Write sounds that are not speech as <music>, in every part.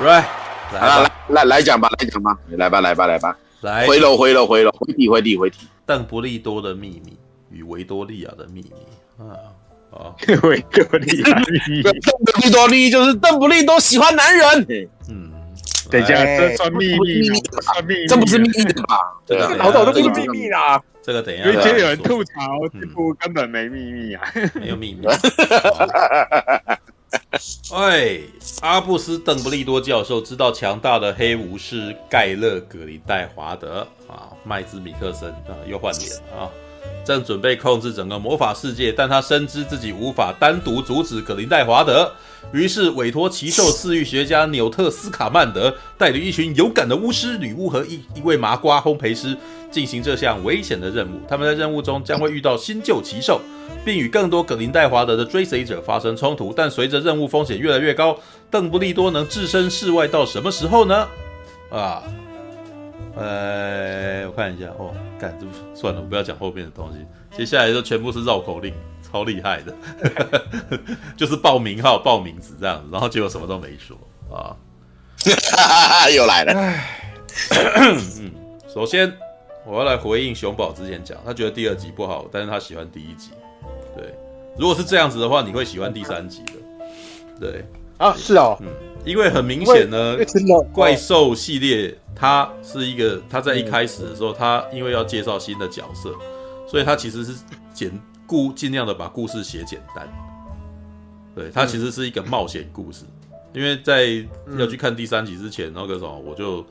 ，right，来来来来讲吧，来讲吧，来吧来吧来吧，来。回楼回楼回楼回题回题回题，邓布利多的秘密与维多利亚的秘密。啊啊，<laughs> 维多利亚秘密，邓不利多利就是邓布利多喜欢男人，嗯。等一下，这算秘密？算秘密？这不是秘密的吧？这个老早都不是秘密啦。这个等一下，因为今天有人吐槽，这部根本没秘密啊，没有秘密。<laughs> <laughs> 哎，阿布斯·邓布利多教授知道强大的黑武士盖勒·格里戴华德啊，麦兹·米克森啊，又换脸啊，正准备控制整个魔法世界，但他深知自己无法单独阻止葛林戴华德。于是委托奇兽饲育学家纽特斯卡曼德带领一群勇敢的巫师、女巫和一一位麻瓜烘焙师进行这项危险的任务。他们在任务中将会遇到新旧奇兽，并与更多葛林戴华德的追随者发生冲突。但随着任务风险越来越高，邓布利多能置身事外到什么时候呢？啊，呃，我看一下哦，干，这算了，我不要讲后面的东西，接下来就全部是绕口令。超厉害的，<laughs> 就是报名号、报名字这样子，然后结果什么都没说啊，<laughs> 又来了。嗯，首先我要来回应熊宝之前讲，他觉得第二集不好，但是他喜欢第一集。对，如果是这样子的话，你会喜欢第三集的。对啊，是哦，嗯，因为很明显呢，怪兽系列它是一个，他在一开始的时候，他因为要介绍新的角色，所以他其实是简。故尽量的把故事写简单，对，它其实是一个冒险故事。因为在要去看第三集之前，那个什么，我就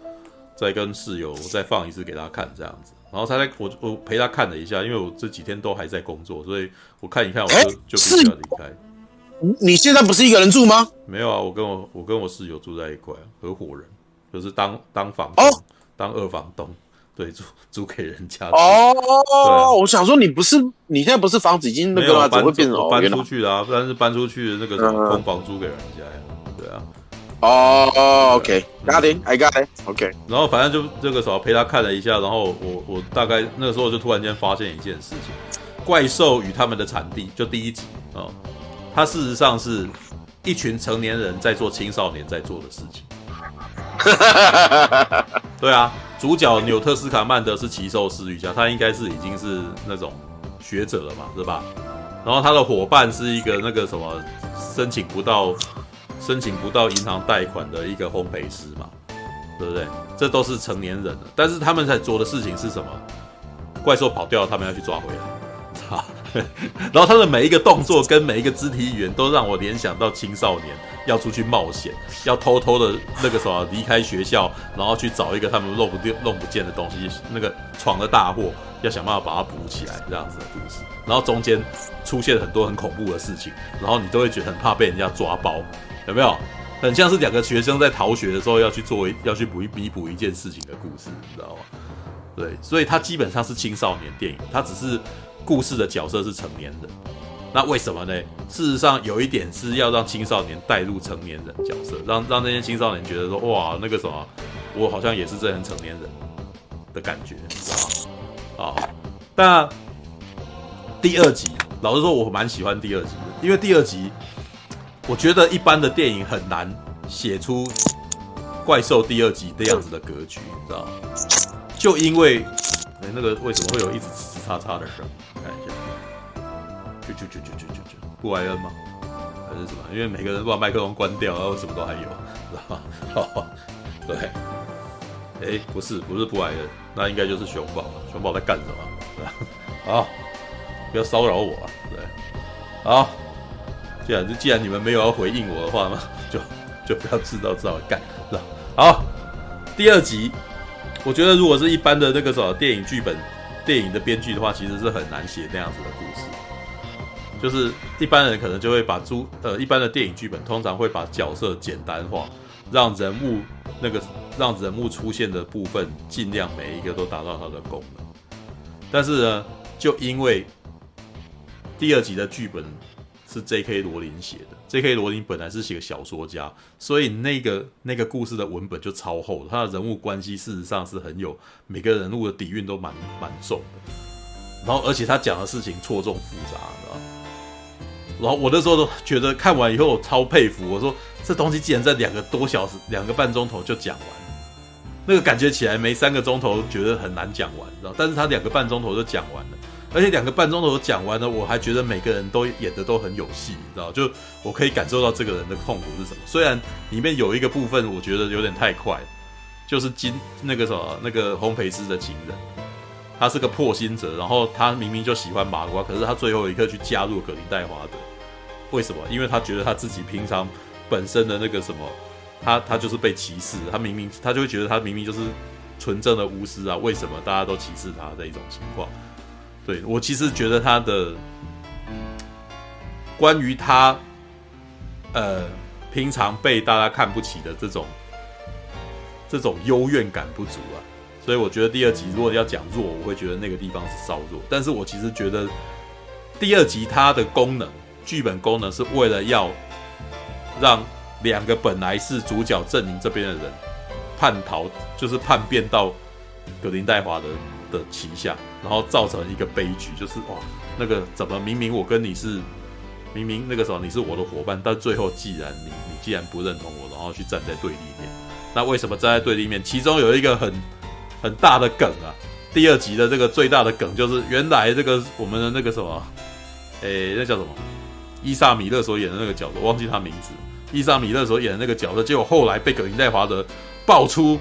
再跟室友再放一次给他看这样子。然后他在我我陪他看了一下，因为我这几天都还在工作，所以我看一看我就、欸、就必须要离开。你现在不是一个人住吗？没有啊，我跟我我跟我室友住在一块，合伙人就是当当房东，哦、当二房东。对，租租给人家哦。对，我想说，你不是你现在不是房子已经那个了，怎么会变成搬出去了啊？不然是搬出去的那个什么空房租给人家呀？对啊。哦，OK，got it，I got it，OK。然后反正就这个时候陪他看了一下，然后我我大概那个时候就突然间发现一件事情：怪兽与他们的产地，就第一集哦，它事实上是一群成年人在做青少年在做的事情。<laughs> 对啊。主角纽特斯卡曼德是奇兽饲育家，他应该是已经是那种学者了嘛，是吧？然后他的伙伴是一个那个什么申请不到申请不到银行贷款的一个烘焙师嘛，对不对？这都是成年人了，但是他们在做的事情是什么？怪兽跑掉了，他们要去抓回来，<laughs> 然后他的每一个动作跟每一个肢体语言都让我联想到青少年要出去冒险，要偷偷的那个什么离开学校，然后去找一个他们弄不掉、弄不见的东西，那个闯了大祸，要想办法把它补起来这样子的故事。然后中间出现很多很恐怖的事情，然后你都会觉得很怕被人家抓包，有没有？很像是两个学生在逃学的时候要去做一要去补弥补一件事情的故事，你知道吗？对，所以它基本上是青少年电影，它只是。故事的角色是成年人，那为什么呢？事实上，有一点是要让青少年带入成年人角色，让让那些青少年觉得说，哇，那个什么，我好像也是这样成年人的感觉，你知道吗？啊，那第二集，老实说，我蛮喜欢第二集的，因为第二集，我觉得一般的电影很难写出怪兽第二集这样子的格局，你知道吗？就因为，哎，那个为什么会有一直呲呲叉叉的声？看一下，就就就就就就就布莱恩吗？还是什么？因为每个人都把麦克风关掉，然后什么都还有，知道吗？好，对，哎，不是不是布莱恩，那应该就是熊宝了。熊宝在干什么？好，不要骚扰我啊！对，好，既然既然你们没有要回应我的话嘛，就就不要知道知道干，是吧？好，第二集，我觉得如果是一般的那个什么电影剧本。电影的编剧的话，其实是很难写那样子的故事。就是一般人可能就会把猪呃，一般的电影剧本通常会把角色简单化，让人物那个让人物出现的部分尽量每一个都达到它的功能。但是呢，就因为第二集的剧本是 J.K. 罗琳写的。J.K. 罗琳本来是写个小说家，所以那个那个故事的文本就超厚，他的人物关系事实上是很有每个人物的底蕴都蛮蛮重的。然后，而且他讲的事情错综复杂，知道？然后我那时候都觉得看完以后我超佩服，我说这东西竟然在两个多小时、两个半钟头就讲完，那个感觉起来没三个钟头觉得很难讲完，知道？但是他两个半钟头就讲完了，而且两个半钟头讲完了，我还觉得每个人都演的都很有戏，你知道？就我可以感受到这个人的痛苦是什么。虽然里面有一个部分我觉得有点太快，就是金那个什么那个烘焙师的情人。他是个破心者，然后他明明就喜欢麻瓜，可是他最后一刻去加入格林戴华德，为什么？因为他觉得他自己平常本身的那个什么，他他就是被歧视，他明明他就会觉得他明明就是纯正的巫师啊，为什么大家都歧视他的一种情况？对，我其实觉得他的关于他呃平常被大家看不起的这种这种幽怨感不足啊。所以我觉得第二集如果要讲弱，我会觉得那个地方是稍弱。但是我其实觉得第二集它的功能，剧本功能是为了要让两个本来是主角阵营这边的人叛逃，就是叛变到葛林戴华的的旗下，然后造成一个悲剧，就是哇，那个怎么明明我跟你是明明那个时候你是我的伙伴，但最后既然你你既然不认同我，然后去站在对立面，那为什么站在对立面？其中有一个很。很大的梗啊！第二集的这个最大的梗就是，原来这个我们的那个什么，诶，那叫什么？伊萨米勒所演的那个角色，忘记他名字。伊萨米勒所演的那个角色，结果后来被葛林戴华德爆出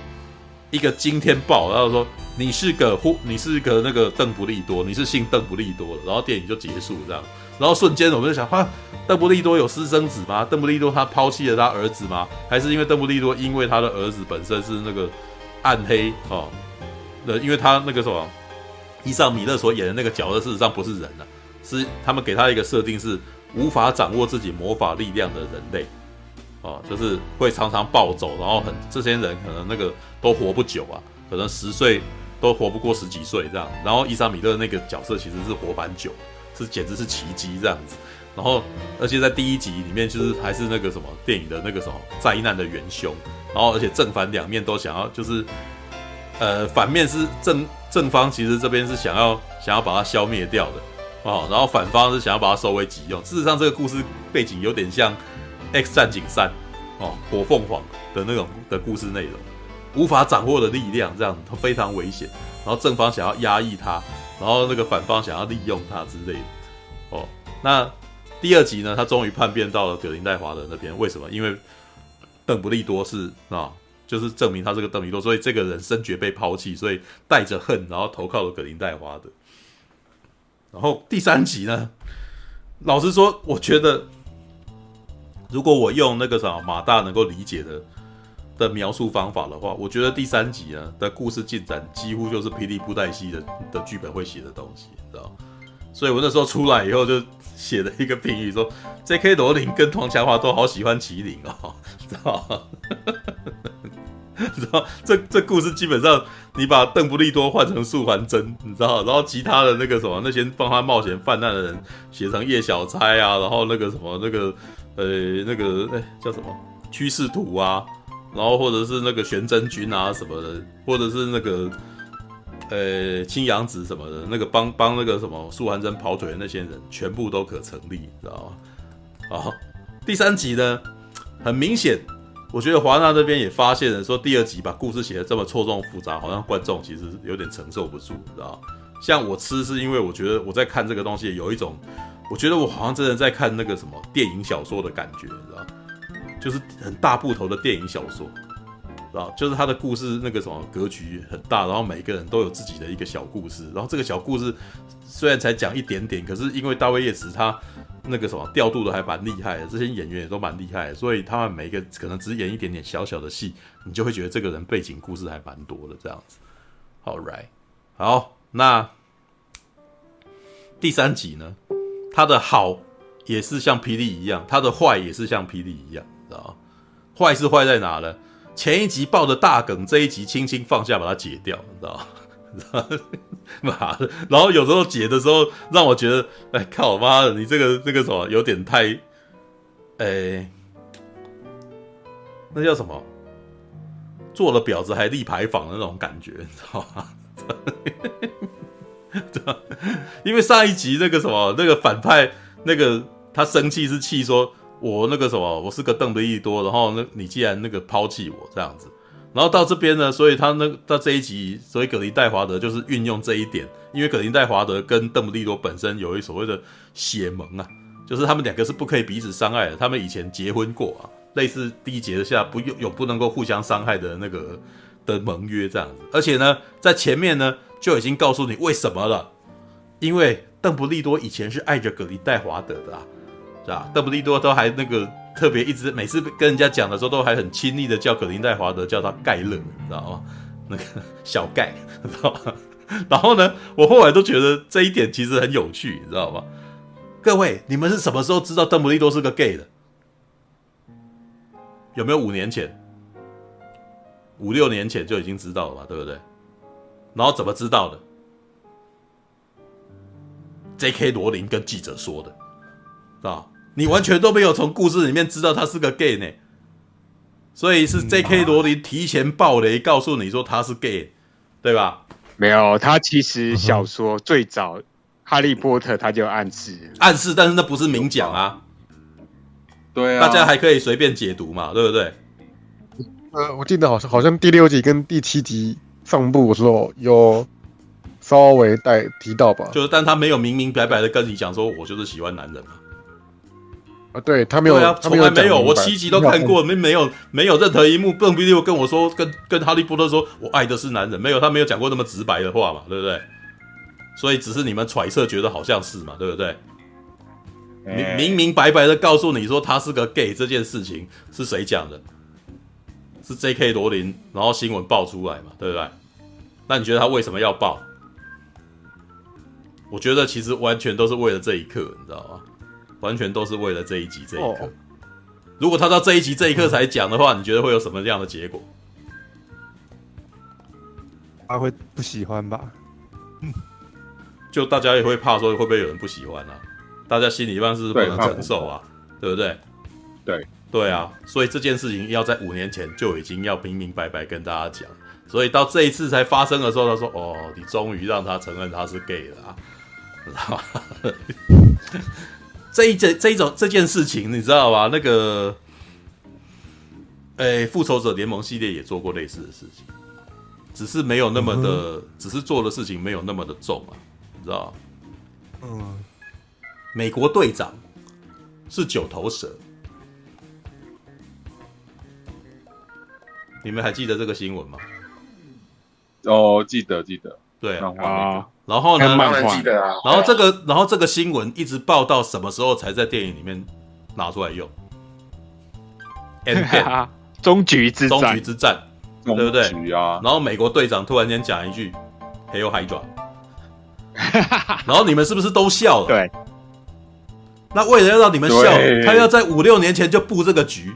一个惊天爆，然后说你是个呼，你是个那个邓布利多，你是姓邓布利多的。然后电影就结束这样。然后瞬间我们就想，哈，邓布利多有私生子吗？邓布利多他抛弃了他儿子吗？还是因为邓布利多因为他的儿子本身是那个暗黑哦？呃，因为他那个什么，伊尚米勒所演的那个角色，事实上不是人啊，是他们给他一个设定是无法掌握自己魔法力量的人类，哦，就是会常常暴走，然后很这些人可能那个都活不久啊，可能十岁都活不过十几岁这样。然后伊莎米勒那个角色其实是活蛮久，是简直是奇迹这样子。然后而且在第一集里面，就是还是那个什么电影的那个什么灾难的元凶，然后而且正反两面都想要就是。呃，反面是正正方，其实这边是想要想要把它消灭掉的哦，然后反方是想要把它收为己用。事实上，这个故事背景有点像《X 战警三》哦，火凤凰的那种的故事内容，无法掌握的力量，这样非常危险。然后正方想要压抑他，然后那个反方想要利用他之类的哦。那第二集呢，他终于叛变到了葛林戴华的那边，为什么？因为邓不利多是啊。就是证明他是个邓利多，所以这个人深觉被抛弃，所以带着恨，然后投靠了葛林戴华的。然后第三集呢，老实说，我觉得如果我用那个啥马大能够理解的的描述方法的话，我觉得第三集呢的故事进展几乎就是霹雳布袋戏的的剧本会写的东西，知道？所以我那时候出来以后就写了一个评语说，J.K. 罗琳跟唐强华都好喜欢麒麟哦，<laughs> <laughs> 知道？知道这这故事基本上，你把邓布利多换成素还真，你知道？然后其他的那个什么那些帮他冒险犯难的人写成叶小钗啊，然后那个什么那个呃那个哎叫什么趋势图啊，然后或者是那个玄真君啊什么的，或者是那个呃青阳子什么的，那个帮帮那个什么素还真跑腿的那些人，全部都可成立，知道吗？好，第三集呢，很明显。我觉得华纳这边也发现了，说第二集把故事写的这么错综复杂，好像观众其实有点承受不住，你知道？像我吃是因为我觉得我在看这个东西有一种，我觉得我好像真的在看那个什么电影小说的感觉，就是很大部头的电影小说，啊？就是他的故事那个什么格局很大，然后每个人都有自己的一个小故事，然后这个小故事虽然才讲一点点，可是因为大卫叶茨他。那个什么调度的还蛮厉害的，这些演员也都蛮厉害的，所以他们每一个可能只演一点点小小的戏，你就会觉得这个人背景故事还蛮多的这样子。All right，好，那第三集呢，他的好也是像霹雳一样，他的坏也是像霹雳一样，知道？坏是坏在哪呢？前一集爆的大梗，这一集轻轻放下把它解掉，你知道吗？<laughs> 然后有时候解的时候，让我觉得，哎靠妈的，你这个那个什么，有点太，哎，那叫什么？做了婊子还立牌坊的那种感觉，你知道吗？<laughs> 因为上一集那个什么，那个反派那个他生气是气说，我那个什么，我是个邓布利多，然后那你既然那个抛弃我这样子，然后到这边呢，所以他那到这一集，所以葛林戴华德就是运用这一点，因为葛林戴华德跟邓布利多本身有一所谓的血盟啊，就是他们两个是不可以彼此伤害的，他们以前结婚过啊，类似缔结下不有有不能够互相伤害的那个的盟约这样子，而且呢，在前面呢就已经告诉你为什么了，因为邓布利多以前是爱着葛林戴华德的啊。啊，邓布利多都还那个特别一直每次跟人家讲的时候，都还很亲昵的叫葛林戴华德叫他盖勒，你知道吗？那个小盖，知道吗？<laughs> 然后呢，我后来都觉得这一点其实很有趣，你知道吗？各位，你们是什么时候知道邓布利多是个 gay 的？有没有五年前？五六年前就已经知道了嘛，对不对？然后怎么知道的？J.K. 罗琳跟记者说的，是吧。你完全都没有从故事里面知道他是个 gay 呢，所以是 J.K. 罗琳提前爆雷告诉你说他是 gay，对吧？没有，他其实小说最早《哈利波特》他就暗示暗示，但是那不是明讲啊。对啊，大家还可以随便解读嘛，对不对？呃，我记得好像好像第六集跟第七集上部的时候有稍微带提到吧，就是但他没有明明白白的跟你讲说，我就是喜欢男人嘛。啊，对他没有，啊，从来没有，我七集都看过，没没有没有任何一幕，邓布利多跟我说，跟跟哈利波特说我爱的是男人，没有，他没有讲过那么直白的话嘛，对不对？所以只是你们揣测，觉得好像是嘛，对不对？明明明白白的告诉你说他是个 gay 这件事情是谁讲的？是 J.K. 罗琳，然后新闻爆出来嘛，对不对？那你觉得他为什么要爆？我觉得其实完全都是为了这一刻，你知道吗？完全都是为了这一集这一刻。如果他到这一集这一刻才讲的话，你觉得会有什么样的结果？他会不喜欢吧？就大家也会怕说会不会有人不喜欢啊？大家心里一般是不能承受啊，对不对？对对啊，所以这件事情要在五年前就已经要明明白白跟大家讲，所以到这一次才发生的时候，他说：“哦，你终于让他承认他是 gay 了啊！”这一件这一种这件事情，你知道吧？那个，诶，复仇者联盟系列也做过类似的事情，只是没有那么的，嗯、只是做的事情没有那么的重啊，你知道嗯，美国队长是九头蛇，你们还记得这个新闻吗？哦，记得记得，对啊。啊然后呢？当然记得啊。然后这个，然后这个新闻一直报到什么时候才在电影里面拿出来用？Endgame <laughs> 终局之战，终局之战，对不对？啊。然后美国队长突然间讲一句 “Hail Hydra”，<laughs> 然后你们是不是都笑了？对。那为了要让你们笑，他要在五六年前就布这个局，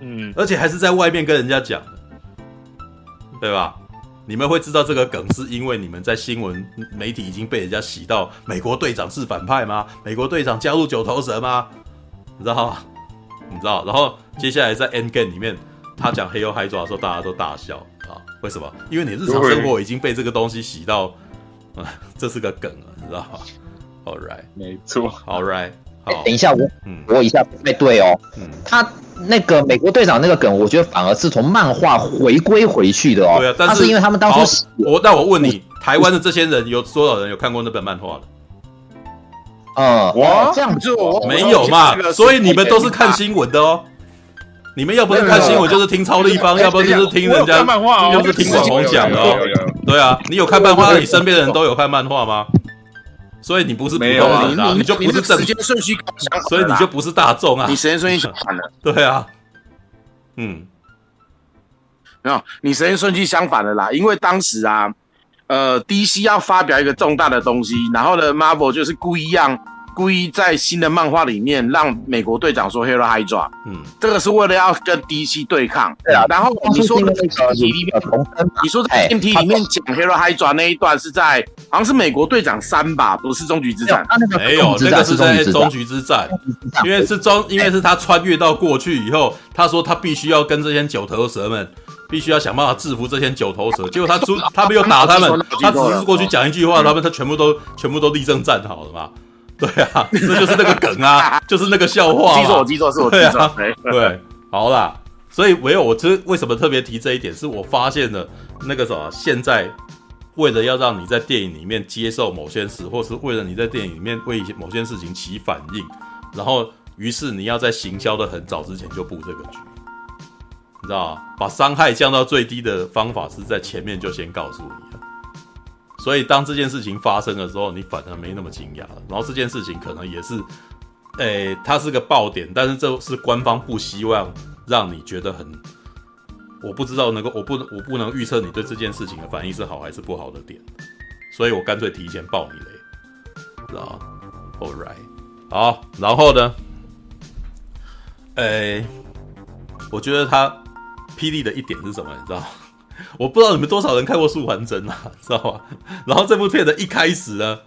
嗯，而且还是在外面跟人家讲的，对吧？你们会知道这个梗，是因为你们在新闻媒体已经被人家洗到美国队长是反派吗？美国队长加入九头蛇吗？你知道吗？你知道？然后接下来在 Endgame 里面，他讲 Hail Hydra 的时候，大家都大笑啊！为什么？因为你日常生活已经被这个东西洗到，啊，这是个梗了，你知道吗？All right，没错。All right，好，等一下，我，嗯，我一下不太对哦，嗯，他。那个美国队长那个梗，我觉得反而是从漫画回归回去的哦。对啊，但是，是因为他们当初我那我问你，台湾的这些人有多少人有看过那本漫画的？呃，哇，这样子没有嘛？所以你们都是看新闻的哦。你们要不是看新闻，就是听超立方，要不就是听人家，要不是听网红讲的哦。对啊，你有看漫画，你身边的人都有看漫画吗？所以你不是普通人啊，你就不是正时间顺序，所以你就不是大众啊，你时间顺序相反了。<laughs> 对啊，嗯，没有，你时间顺序相反了啦，因为当时啊，呃，DC 要发表一个重大的东西，然后呢，Marvel 就是故意让。故意在新的漫画里面让美国队长说 Hero Hydra”，嗯，这个是为了要跟 DC 对抗。对啊，然后你说的那个里面，你说在电梯里面讲 Hero Hydra” 那一段是在好像是美国队长三吧，不是终局之战。没有，那个是在终局之战，因为是终，因为是他穿越到过去以后，他说他必须要跟这些九头蛇们，必须要想办法制服这些九头蛇。结果他出，<laughs> 他没有打他们，他只是过去讲一句话，他们他全部都全部都立正站好了嘛。<laughs> 对啊，这就是那个梗啊，<laughs> 就是那个笑话。记错，我记错，是我记错。啊、<laughs> 对，好啦，所以唯有我这为什么特别提这一点，是我发现了那个什么，现在为了要让你在电影里面接受某些事，或是为了你在电影里面为某些事情起反应，然后于是你要在行销的很早之前就布这个局，你知道吗？把伤害降到最低的方法是在前面就先告诉你。所以，当这件事情发生的时候，你反而没那么惊讶了。然后这件事情可能也是，诶、它是个爆点，但是这是官方不希望让你觉得很，我不知道能够，我不，我不能预测你对这件事情的反应是好还是不好的点。所以我干脆提前爆你雷，知道吗？All right，好，然后呢，诶、我觉得他霹雳的一点是什么？你知道？我不知道你们多少人看过《素还真》啊，知道吧？然后这部片的一开始呢，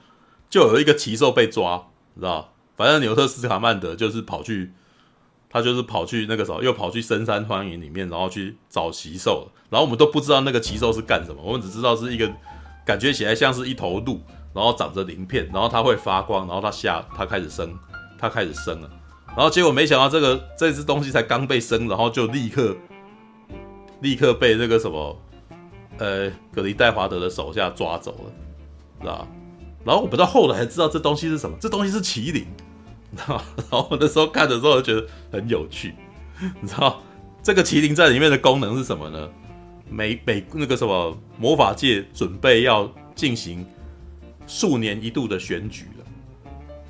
就有一个奇兽被抓，知道？反正纽特斯卡曼德就是跑去，他就是跑去那个时候又跑去深山荒野里面，然后去找奇兽。然后我们都不知道那个奇兽是干什么，我们只知道是一个感觉起来像是一头鹿，然后长着鳞片，然后它会发光，然后它下它开始生，它开始生了。然后结果没想到这个这只东西才刚被生，然后就立刻。立刻被那个什么，呃，格林戴华德的手下抓走了，知道？然后我们到后来才知道这东西是什么，这东西是麒麟，知道？<laughs> 然后我那时候看的时候就觉得很有趣，你知道？这个麒麟在里面的功能是什么呢？每每那个什么魔法界准备要进行数年一度的选举了，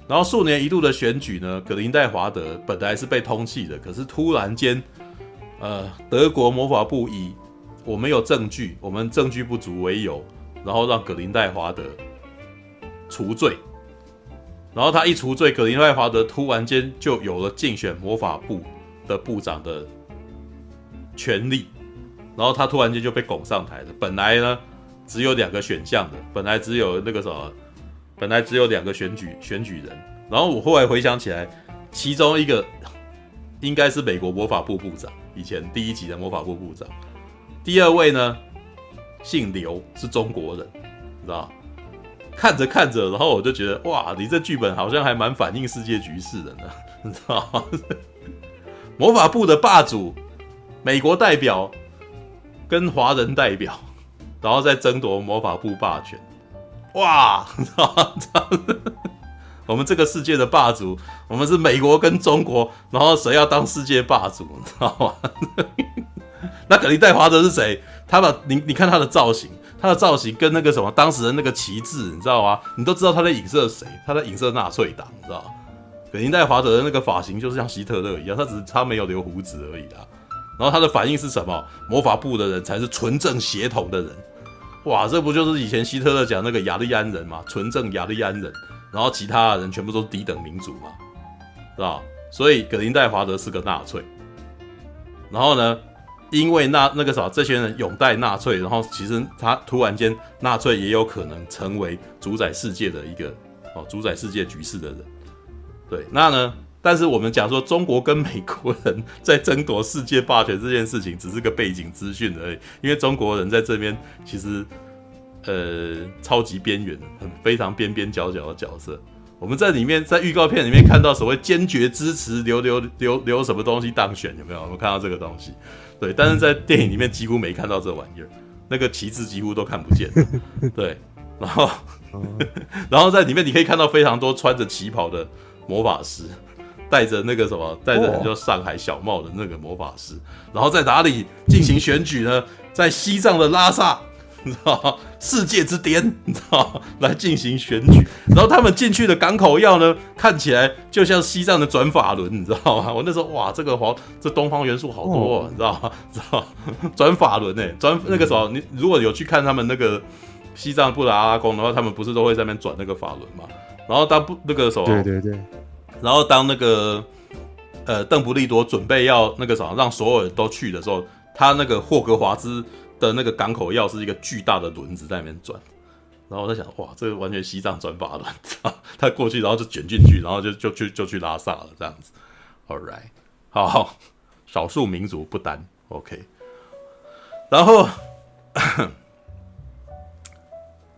然后数年一度的选举呢，格林戴华德本来是被通缉的，可是突然间。呃，德国魔法部以我们有证据，我们证据不足为由，然后让格林戴华德除罪。然后他一除罪，格林戴华德突然间就有了竞选魔法部的部长的权利。然后他突然间就被拱上台了。本来呢，只有两个选项的，本来只有那个什么，本来只有两个选举选举人。然后我后来回想起来，其中一个应该是美国魔法部部长。以前第一集的魔法部部长，第二位呢，姓刘，是中国人，你知道？看着看着，然后我就觉得，哇，你这剧本好像还蛮反映世界局势的呢，<laughs> 你知道？魔法部的霸主，美国代表跟华人代表，然后再争夺魔法部霸权，哇，你知道？我们这个世界的霸主，我们是美国跟中国，然后谁要当世界霸主，你知道吗？<laughs> 那格林戴华德是谁？他把你你看他的造型，他的造型跟那个什么当时的那个旗帜，你知道吗？你都知道他在影射谁？他在影射纳粹党，你知道吗？格林戴华德的那个发型就是像希特勒一样，他只是他没有留胡子而已啦。然后他的反应是什么？魔法部的人才是纯正血统的人。哇，这不就是以前希特勒讲那个雅利安人吗？纯正雅利安人。然后其他的人全部都是低等民族嘛，是吧？所以格林戴华德是个纳粹。然后呢，因为那那个啥，这些人拥戴纳粹，然后其实他突然间纳粹也有可能成为主宰世界的一个哦，主宰世界局势的人。对，那呢？但是我们讲说中国跟美国人在争夺世界霸权这件事情，只是个背景资讯而已。因为中国人在这边其实。呃，超级边缘，很非常边边角角的角色。我们在里面，在预告片里面看到所谓坚决支持留留留留什么东西当选，有没有？我们看到这个东西，对。但是在电影里面几乎没看到这玩意儿，那个旗帜几乎都看不见。<laughs> 对，然后然后在里面你可以看到非常多穿着旗袍的魔法师，戴着那个什么，戴着很多上海小帽的那个魔法师。然后在哪里进行选举呢？在西藏的拉萨。你知道世界之巅，你知道来进行选举，然后他们进去的港口要呢，看起来就像西藏的转法轮，你知道吗？<laughs> 我那时候哇，这个黄这东方元素好多，哦，你知道吗？知 <laughs> 道转法轮哎，转那个时候你如果有去看他们那个西藏布达拉宫的话，他们不是都会在那边转那个法轮嘛？然后当不那个时候，对对对，然后当那个呃邓布利多准备要那个什么让所有人都去的时候，他那个霍格华兹。的那个港口要是一个巨大的轮子在那边转，然后我在想，哇，这个完全西藏转法轮，<laughs> 他过去然后就卷进去，然后就就就，就去拉萨了这样子。All right，好，少数民族不丹，OK。然后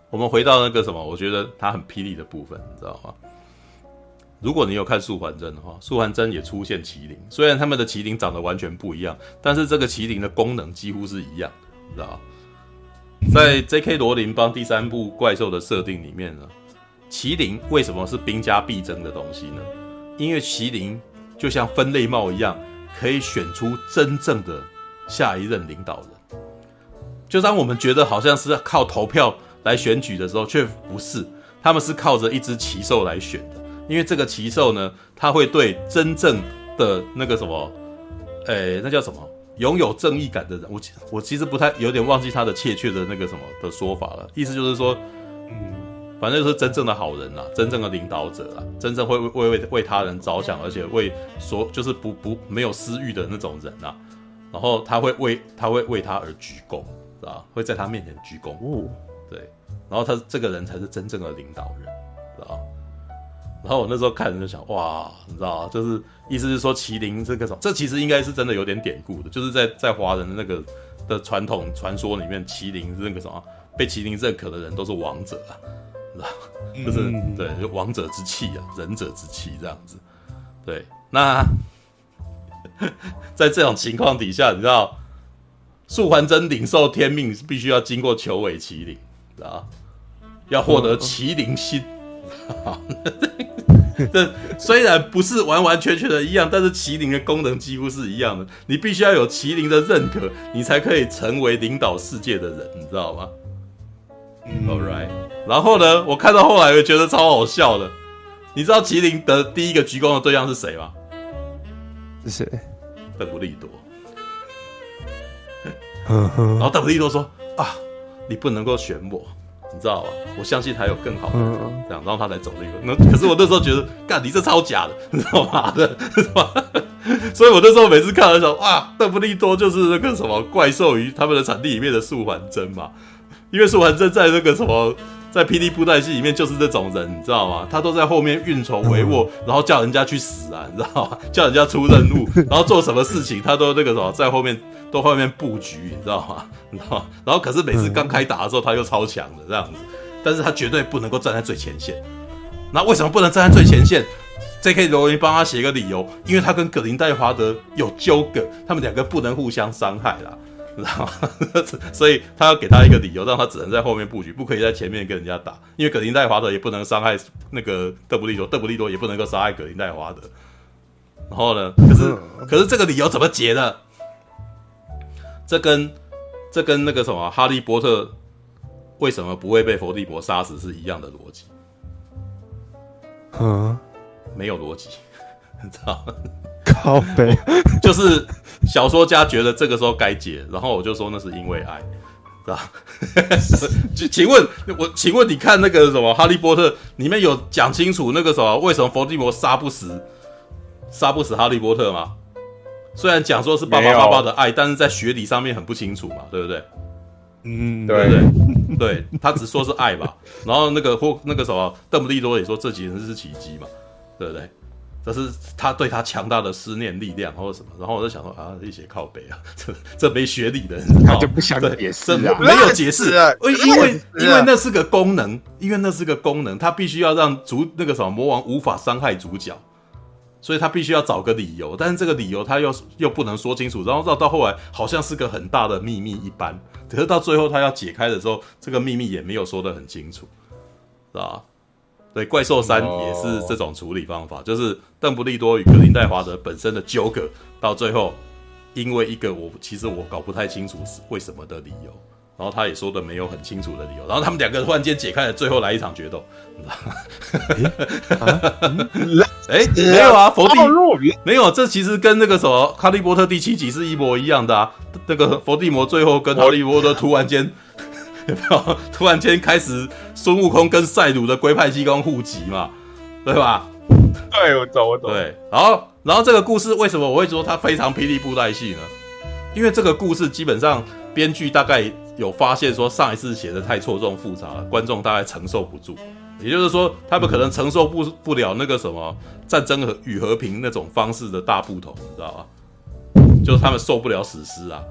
我们回到那个什么，我觉得他很霹雳的部分，你知道吗？如果你有看素还真的话，素还真也出现麒麟，虽然他们的麒麟长得完全不一样，但是这个麒麟的功能几乎是一样，的知道？在 J.K. 罗琳邦第三部怪兽的设定里面呢，麒麟为什么是兵家必争的东西呢？因为麒麟就像分类帽一样，可以选出真正的下一任领导人。就当我们觉得好像是靠投票来选举的时候，却不是，他们是靠着一只奇兽来选的。因为这个奇兽呢，它会对真正的那个什么，诶，那叫什么？拥有正义感的人，我我其实不太有点忘记他的确切的那个什么的说法了。意思就是说，嗯，反正就是真正的好人啦，真正的领导者啦，真正会为为为他人着想，而且为所就是不不没有私欲的那种人啊。然后他会为他会为他而鞠躬，是吧？会在他面前鞠躬。哦，对。然后他这个人才是真正的领导人？然后我那时候看人就想，哇，你知道吗？就是意思是说麒麟这个什么，这其实应该是真的有点典故的，就是在在华人的那个的传统传说里面，麒麟是那个什么被麒麟认可的人都是王者啊，你知道吗？就是、嗯、对，就王者之气啊，仁者之气这样子。对，那在这种情况底下，你知道素还真领受天命是必须要经过求尾麒麟，知道要获得麒麟心。嗯好，<laughs> 这虽然不是完完全全的一样，但是麒麟的功能几乎是一样的。你必须要有麒麟的认可，你才可以成为领导世界的人，你知道吗？嗯，All right。然后呢，我看到后来，我觉得超好笑的。你知道麒麟的第一个鞠躬的对象是谁吗？是谁？邓布利多。然后邓布利多说：“啊，你不能够选我。”你知道吧？我相信还有更好的，这样，然后他才走这个。那可是我那时候觉得，干你这超假的，<laughs> 你知道吗？的，是吧？所以我那时候每次看的时候，哇，邓布利多就是那个什么怪兽鱼他们的产地里面的素还真嘛。因为素还真在那个什么，在霹雳布袋戏里面就是这种人，你知道吗？他都在后面运筹帷幄，然后叫人家去死啊，你知道吗？<laughs> 叫人家出任务，然后做什么事情，他都那个什么在后面。都后面布局，你知道吗？你知道吗？然后可是每次刚开打的时候，他又超强的这样子，但是他绝对不能够站在最前线。那为什么不能站在最前线？J.K. 罗琳帮他写一个理由，因为他跟葛林戴华德有纠葛，他们两个不能互相伤害啦，你知道吗？<laughs> 所以他要给他一个理由，让他只能在后面布局，不可以在前面跟人家打。因为葛林戴华德也不能伤害那个邓布利多，邓布利多也不能够伤害葛林戴华德。然后呢？可是可是这个理由怎么解呢？这跟这跟那个什么哈利波特为什么不会被伏地魔杀死是一样的逻辑？嗯，没有逻辑，<laughs> 你知道吗？靠北，<laughs> 就是小说家觉得这个时候该解，然后我就说那是因为爱，知道吧？<laughs> 请请问我，请问你看那个什么哈利波特里面有讲清楚那个什么为什么伏地魔杀不死杀不死哈利波特吗？虽然讲说是爸爸爸爸的爱，但是在学理上面很不清楚嘛，对不对？嗯，对对？对，他只说是爱吧。然后那个或那个什么邓布利多也说这几人是奇迹嘛，对不对？这是他对他强大的思念力量或者什么。然后我就想说啊，一些靠背啊，<laughs> 这这没学理的人，他就不想解释啊，没有解释 <laughs> 啊，因为因为那是个功能，因为那是个功能，他必须要让主那个什么魔王无法伤害主角。所以他必须要找个理由，但是这个理由他又又不能说清楚，然后到到后来好像是个很大的秘密一般，可是到最后他要解开的时候，这个秘密也没有说的很清楚，是吧？对，怪兽三也是这种处理方法，就是邓布利多与格林戴华德本身的纠葛，到最后因为一个我其实我搞不太清楚是为什么的理由。然后他也说的没有很清楚的理由，然后他们两个突然间解开了，最后来一场决斗，你知道吗？哎，<laughs> 没有啊，佛地没有，这其实跟那个什么《哈利波特》第七集是一模一样的啊。那个伏地魔最后跟哈利波特突然间，<laughs> 有没有？突然间开始孙悟空跟赛鲁的龟派气功互击嘛，对吧？对，我懂，我懂。对，然后，然后这个故事为什么我会说它非常霹雳布袋戏呢？因为这个故事基本上编剧大概。有发现说上一次写的太错综复杂了，观众大概承受不住，也就是说他们可能承受不不了那个什么战争和与和平那种方式的大不同，你知道吧？就是他们受不了史诗啊，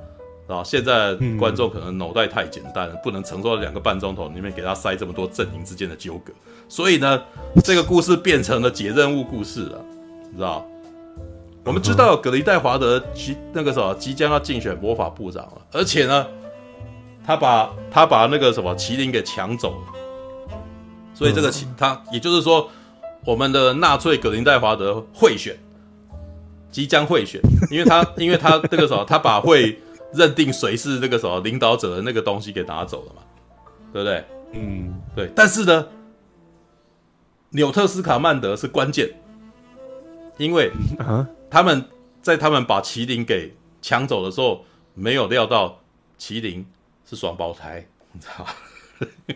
啊，现在观众可能脑袋太简单了，不能承受两个半钟头里面给他塞这么多阵营之间的纠葛，所以呢，这个故事变成了解任务故事了，你知道？我们知道葛林戴华德即那个什么即将要竞选魔法部长了，而且呢，他把他把那个什么麒麟给抢走了，所以这个麒他也就是说，我们的纳粹葛林戴华德会选，即将会选，因为他因为他那个什么，他把会。认定谁是那个什么领导者的那个东西给拿走了嘛？对不对？嗯，对。但是呢，纽特斯卡曼德是关键，因为他们在他们把麒麟给抢走的时候，没有料到麒麟是双胞胎，<laughs> 你知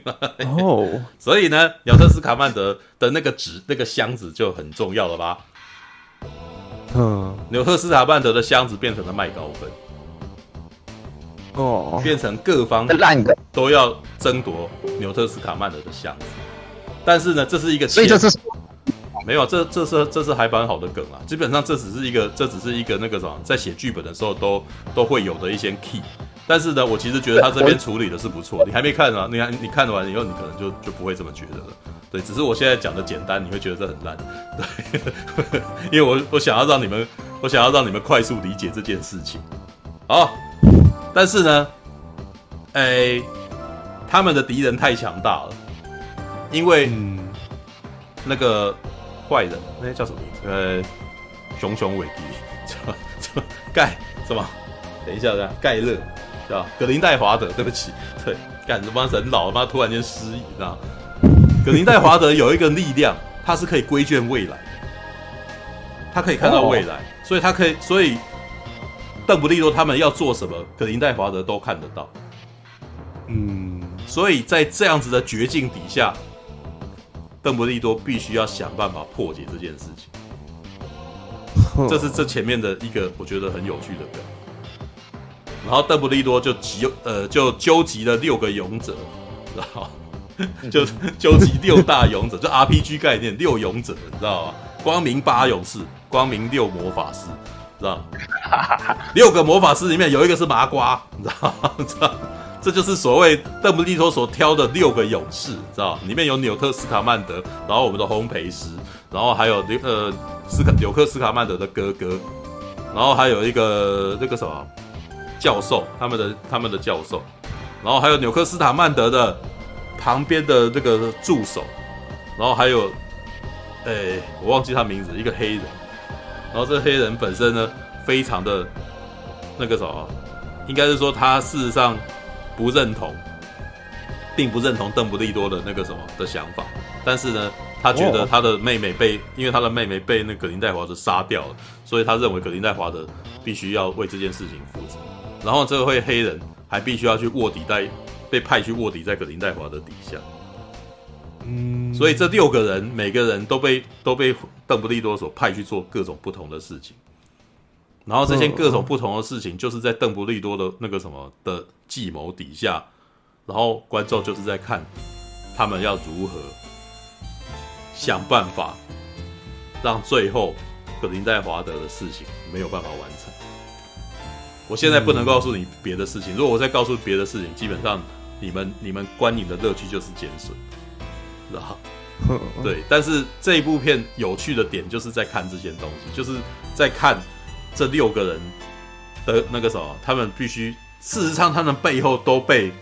道 <laughs> 所以呢，纽特斯卡曼德的那个纸那个箱子就很重要了吧？嗯，纽特斯卡曼德的箱子变成了麦高芬。哦，变成各方烂的都要争夺纽特斯卡曼德的箱子，但是呢，这是一个，所以这是没有，这这是这是还蛮好的梗啊。基本上这只是一个，这只是一个那个什么，在写剧本的时候都都会有的一些 key。但是呢，我其实觉得他这边处理的是不错。你还没看啊？你看你看完以后，你可能就就不会这么觉得了。对，只是我现在讲的简单，你会觉得这很烂。对，<laughs> 因为我我想要让你们，我想要让你们快速理解这件事情。好。但是呢，哎、欸，他们的敌人太强大了，因为那个坏人，那、欸、叫什么名字？呃，熊熊伟迪，<laughs> 叫叫盖什么？等一下，盖勒，叫格林戴华德。对不起，<laughs> 对，干什么人老了吗？突然间失忆，知道？格林戴华德有一个力量，他是可以规劝未来，他可以看到未来，哦、所以他可以，所以。邓布利多他们要做什么，可林戴华德都看得到。嗯，所以在这样子的绝境底下，邓布利多必须要想办法破解这件事情。这是这前面的一个我觉得很有趣的梗。然后邓布利多就集呃就纠集了六个勇者，然后就纠集六大勇者，就 RPG 概念六勇者，你知道吗？光明八勇士，光明六魔法师。知道，六个魔法师里面有一个是麻瓜，你知道吗？知道，这就是所谓邓布利多所挑的六个勇士，知道？里面有纽特斯卡曼德，然后我们的烘焙师，然后还有呃斯卡纽克斯卡曼德的哥哥，然后还有一个那个什么教授，他们的他们的教授，然后还有纽克斯塔曼德的旁边的那个助手，然后还有，哎，我忘记他名字，一个黑人。然后这黑人本身呢，非常的那个什么，应该是说他事实上不认同，并不认同邓布利多的那个什么的想法。但是呢，他觉得他的妹妹被，因为他的妹妹被那个格林戴华德杀掉了，所以他认为格林戴华德必须要为这件事情负责。然后这个会黑人还必须要去卧底在，被派去卧底在格林戴华的底下。嗯，所以这六个人每个人都被都被邓布利多所派去做各种不同的事情，然后这些各种不同的事情就是在邓布利多的那个什么的计谋底下，然后观众就是在看他们要如何想办法让最后格林戴华德的事情没有办法完成。我现在不能告诉你别的事情，如果我再告诉别的事情，基本上你们你们观影的乐趣就是减损。<laughs> 对，但是这一部片有趣的点就是在看这些东西，就是在看这六个人的那个什么，他们必须事实上他们背后都被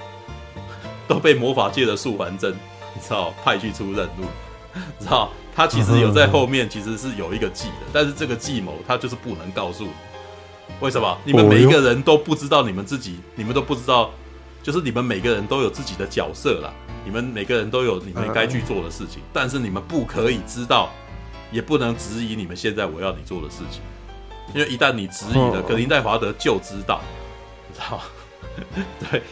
都被魔法界的素还真，你知道派去出任务，知道他其实有在后面其实是有一个计的，但是这个计谋他就是不能告诉你，为什么？你们每一个人都不知道你们自己，你们都不知道，就是你们每个人都有自己的角色啦。你们每个人都有你们该去做的事情，但是你们不可以知道，也不能质疑你们现在我要你做的事情，因为一旦你质疑了，可林戴华德就知道，你知道吗？<laughs> 对，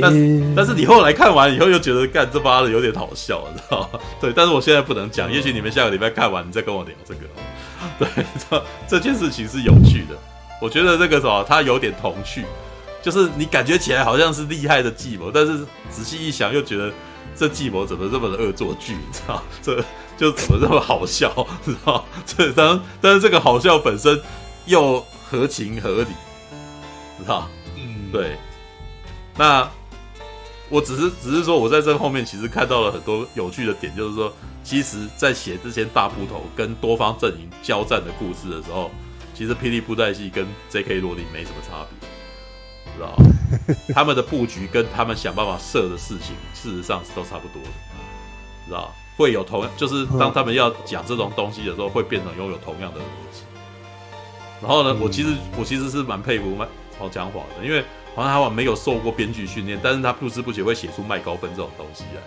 但是但是你后来看完以后又觉得干这妈的有点好笑，你知道吗？对，但是我现在不能讲，也许你们下个礼拜看完，你再跟我聊这个。<laughs> 对，这这件事情是有趣的，我觉得这个什么，它有点童趣，就是你感觉起来好像是厉害的计谋，但是仔细一想又觉得。这计谋怎么这么的恶作剧？你知道，这就怎么这么好笑？知道，这当但是这个好笑本身又合情合理，知道？嗯，对。那我只是只是说，我在这后面其实看到了很多有趣的点，就是说，其实，在写这些大部头跟多方阵营交战的故事的时候，其实霹雳布袋戏跟 J.K. 罗琳没什么差别，知道吗？<laughs> 他们的布局跟他们想办法设的事情，事实上是都差不多的，知道？会有同，就是当他们要讲这种东西的时候，会变成拥有同样的逻辑。然后呢，我其实我其实是蛮佩服麦黄强华的，因为黄强华没有受过编剧训练，但是他不知不觉会写出麦高芬这种东西来，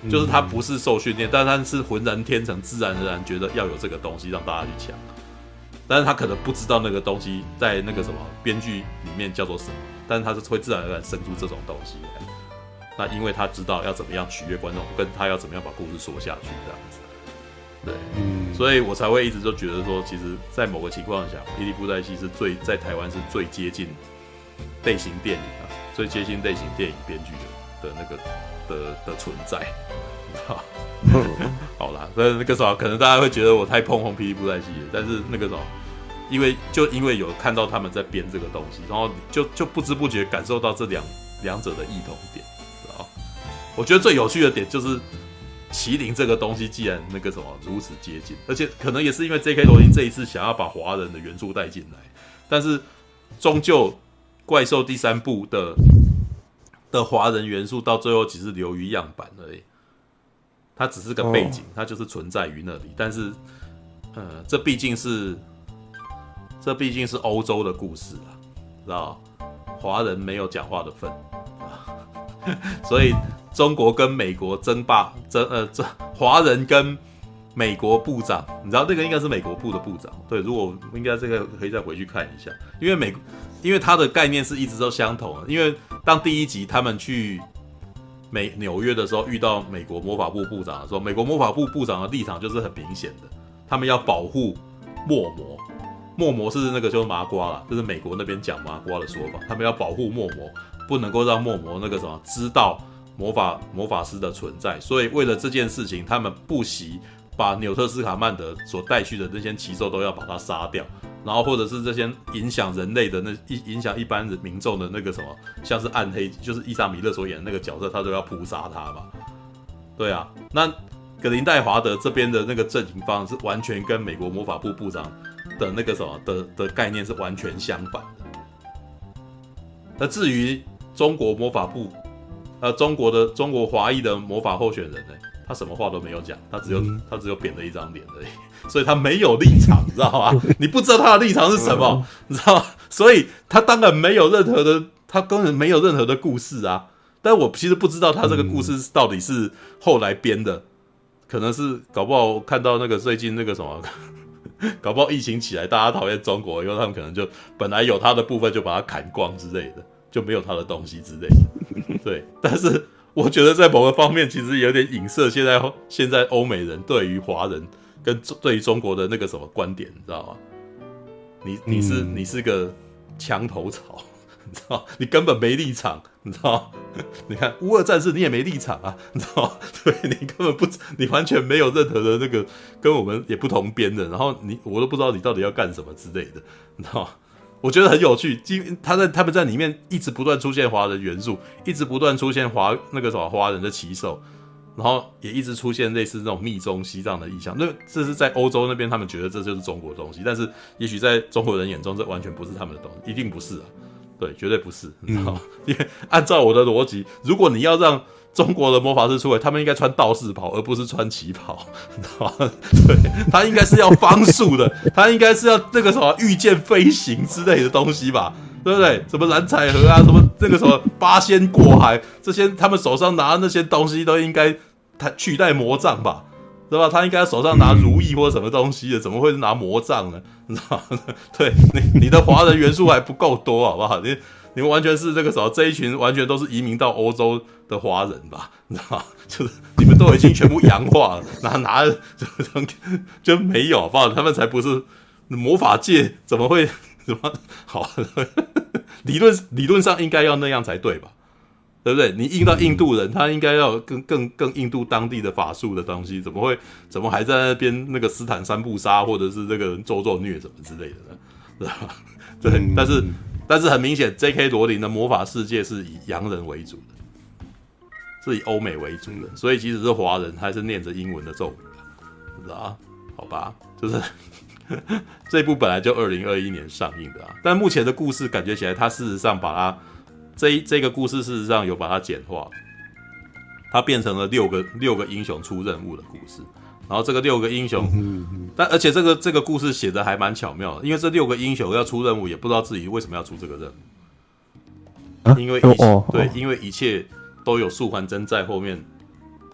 你知道？就是他不是受训练，但是他是浑然天成，自然而然觉得要有这个东西让大家去抢。但是他可能不知道那个东西在那个什么编剧里面叫做什么，但是他是会自然而然生出这种东西来。那因为他知道要怎么样取悦观众，跟他要怎么样把故事说下去这样子，对，嗯，所以我才会一直就觉得说，其实，在某个情况下，霹雳布袋戏是最在台湾是最接近类型电影啊，最接近类型电影编剧的的那个的的存在，好，<laughs> 好啦，那那个时候可能大家会觉得我太碰红霹雳布袋戏了，但是那个时候，因为就因为有看到他们在编这个东西，然后就就不知不觉感受到这两两者的异同点。我觉得最有趣的点就是麒麟这个东西，既然那个什么如此接近，而且可能也是因为 J.K. 罗琳这一次想要把华人的元素带进来，但是终究怪兽第三部的 <laughs> 的华人元素到最后只是流于样板而已，它只是个背景，它就是存在于那里。但是，呃，这毕竟是这毕竟是欧洲的故事啊，知道华人没有讲话的份啊，<laughs> 所以。中国跟美国争霸，争呃这华人跟美国部长，你知道那个应该是美国部的部长。对，如果应该这个可以再回去看一下，因为美，因为他的概念是一直都相同的。因为当第一集他们去美纽约的时候，遇到美国魔法部部长的时候，美国魔法部部长的立场就是很明显的，他们要保护默魔，默魔是那个就是麻瓜啦，就是美国那边讲麻瓜的说法，他们要保护默魔，不能够让默魔那个什么知道。魔法魔法师的存在，所以为了这件事情，他们不惜把纽特斯卡曼德所带去的这些奇兽都要把它杀掉，然后或者是这些影响人类的那影影响一般的民众的那个什么，像是暗黑，就是伊莎米勒所演的那个角色，他都要扑杀他吧？对啊，那格林戴华德这边的那个阵营方是完全跟美国魔法部部长的那个什么的的概念是完全相反的。那至于中国魔法部。呃，中国的中国华裔的魔法候选人呢，他什么话都没有讲，他只有他只有扁了一张脸而已，所以他没有立场，你知道吗？<laughs> 你不知道他的立场是什么，<laughs> 你知道吗？所以他当然没有任何的，他根本没有任何的故事啊。但我其实不知道他这个故事到底是后来编的，可能是搞不好看到那个最近那个什么，<laughs> 搞不好疫情起来大家讨厌中国，因为他们可能就本来有他的部分就把它砍光之类的。就没有他的东西之类的，<laughs> 对。但是我觉得在某个方面，其实有点影射现在现在欧美人对于华人跟对于中国的那个什么观点，你知道吗？你你是你是个墙头草，你知道？你根本没立场，你知道？<laughs> 你看乌俄战士，你也没立场啊，<laughs> 你知道吗？<laughs> 对，你根本不，你完全没有任何的那个跟我们也不同边的，然后你我都不知道你到底要干什么之类的，你知道吗？我觉得很有趣，今他在他们在里面一直不断出现华人元素，一直不断出现华那个什么华人的骑手，然后也一直出现类似这种密宗西藏的意象。那这是在欧洲那边，他们觉得这就是中国东西，但是也许在中国人眼中，这完全不是他们的东西，一定不是啊，对，绝对不是，你知道吗？<laughs> 因为按照我的逻辑，如果你要让中国的魔法师出来，他们应该穿道士袍，而不是穿旗袍，你知道吗？<laughs> 对，他应该是要方术的，他应该是要那个什么御剑飞行之类的东西吧，对不对？什么蓝采和啊，什么那个什么八仙过海，这些他们手上拿的那些东西都应该他取代魔杖吧，对吧？他应该手上拿如意或什么东西的，怎么会是拿魔杖呢？你知道吗？对，你你的华人元素还不够多，好不好？你。你们完全是这个时候，这一群完全都是移民到欧洲的华人吧？你知道吗？就是你们都已经全部洋化了，拿 <laughs> 拿就 <laughs> 就没有，好不好？他们才不是魔法界，怎么会什么好？理论理论上应该要那样才对吧？对不对？你印到印度人，他应该要更更更印度当地的法术的东西，怎么会怎么还在那边那个斯坦三不杀，或者是这个人咒咒虐什么之类的呢？<laughs> 对吧？对，但是。但是很明显，J.K. 罗琳的魔法世界是以洋人为主的，是以欧美为主的，所以即使是华人，还是念着英文的咒语，是吧？好吧，就是 <laughs> 这部本来就二零二一年上映的啊，但目前的故事感觉起来，它事实上把它这一这个故事事实上有把它简化，它变成了六个六个英雄出任务的故事。然后这个六个英雄，但而且这个这个故事写的还蛮巧妙的，因为这六个英雄要出任务，也不知道自己为什么要出这个任务，啊、因为一切、哦、对，因为一切都有素还真在后面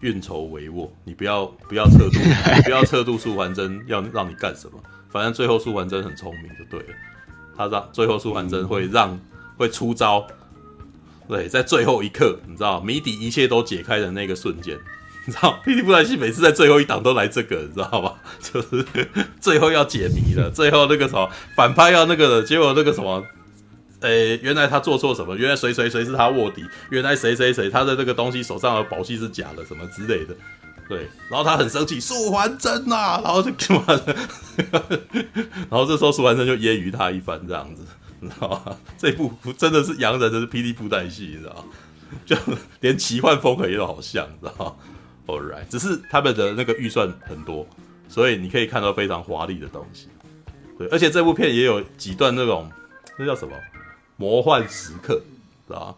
运筹帷幄，你不要不要测度，<laughs> 你不要测度素还真要让你干什么，反正最后素还真很聪明就对了，他让最后素还真会让、嗯、会出招，对，在最后一刻，你知道谜底一切都解开的那个瞬间。你知道霹雳布莱西每次在最后一档都来这个，你知道吧？<laughs> 就是最后要解谜了，最后那个什么反派要那个的，结果那个什么，诶、原来他做错什么？原来谁谁谁是他卧底？原来谁谁谁他的那个东西手上的宝器是假的，什么之类的？对，然后他很生气，素还真呐、啊，然后就干嘛的？<laughs> 然后这时候素还真就揶揄他一番，这样子，你知道吗？<laughs> 这部真的是洋人的是霹雳布袋戏，你知道吗？<laughs> 就连奇幻风格也都好像，你知道吗？All right，只是他们的那个预算很多，所以你可以看到非常华丽的东西。对，而且这部片也有几段那种那叫什么魔幻时刻，知道吗？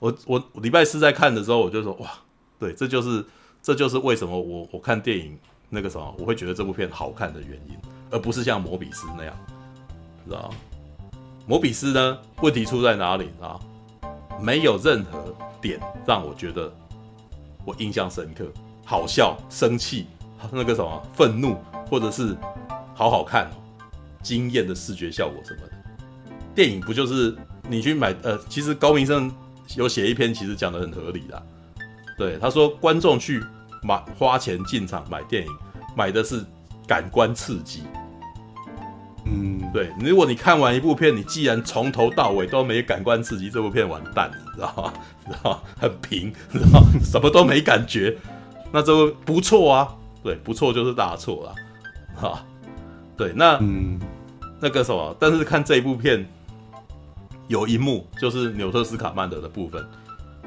我我礼拜四在看的时候，我就说哇，对，这就是这就是为什么我我看电影那个什么，我会觉得这部片好看的原因，而不是像摩比斯那样，知道吗？摩比斯呢，问题出在哪里啊？没有任何点让我觉得。我印象深刻，好笑、生气，那个什么愤怒，或者是好好看、惊艳的视觉效果什么的。电影不就是你去买？呃，其实高明胜有写一篇，其实讲得很合理的。对，他说观众去买花钱进场买电影，买的是感官刺激。嗯，对。如果你看完一部片，你既然从头到尾都没感官刺激，这部片完蛋了，你知道吗？知道吗？很平，知道吗？什么都没感觉，那这部不错啊。对，不错就是大错了，哈。对，那嗯，那个什么，但是看这一部片，有一幕就是纽特斯卡曼德的部分，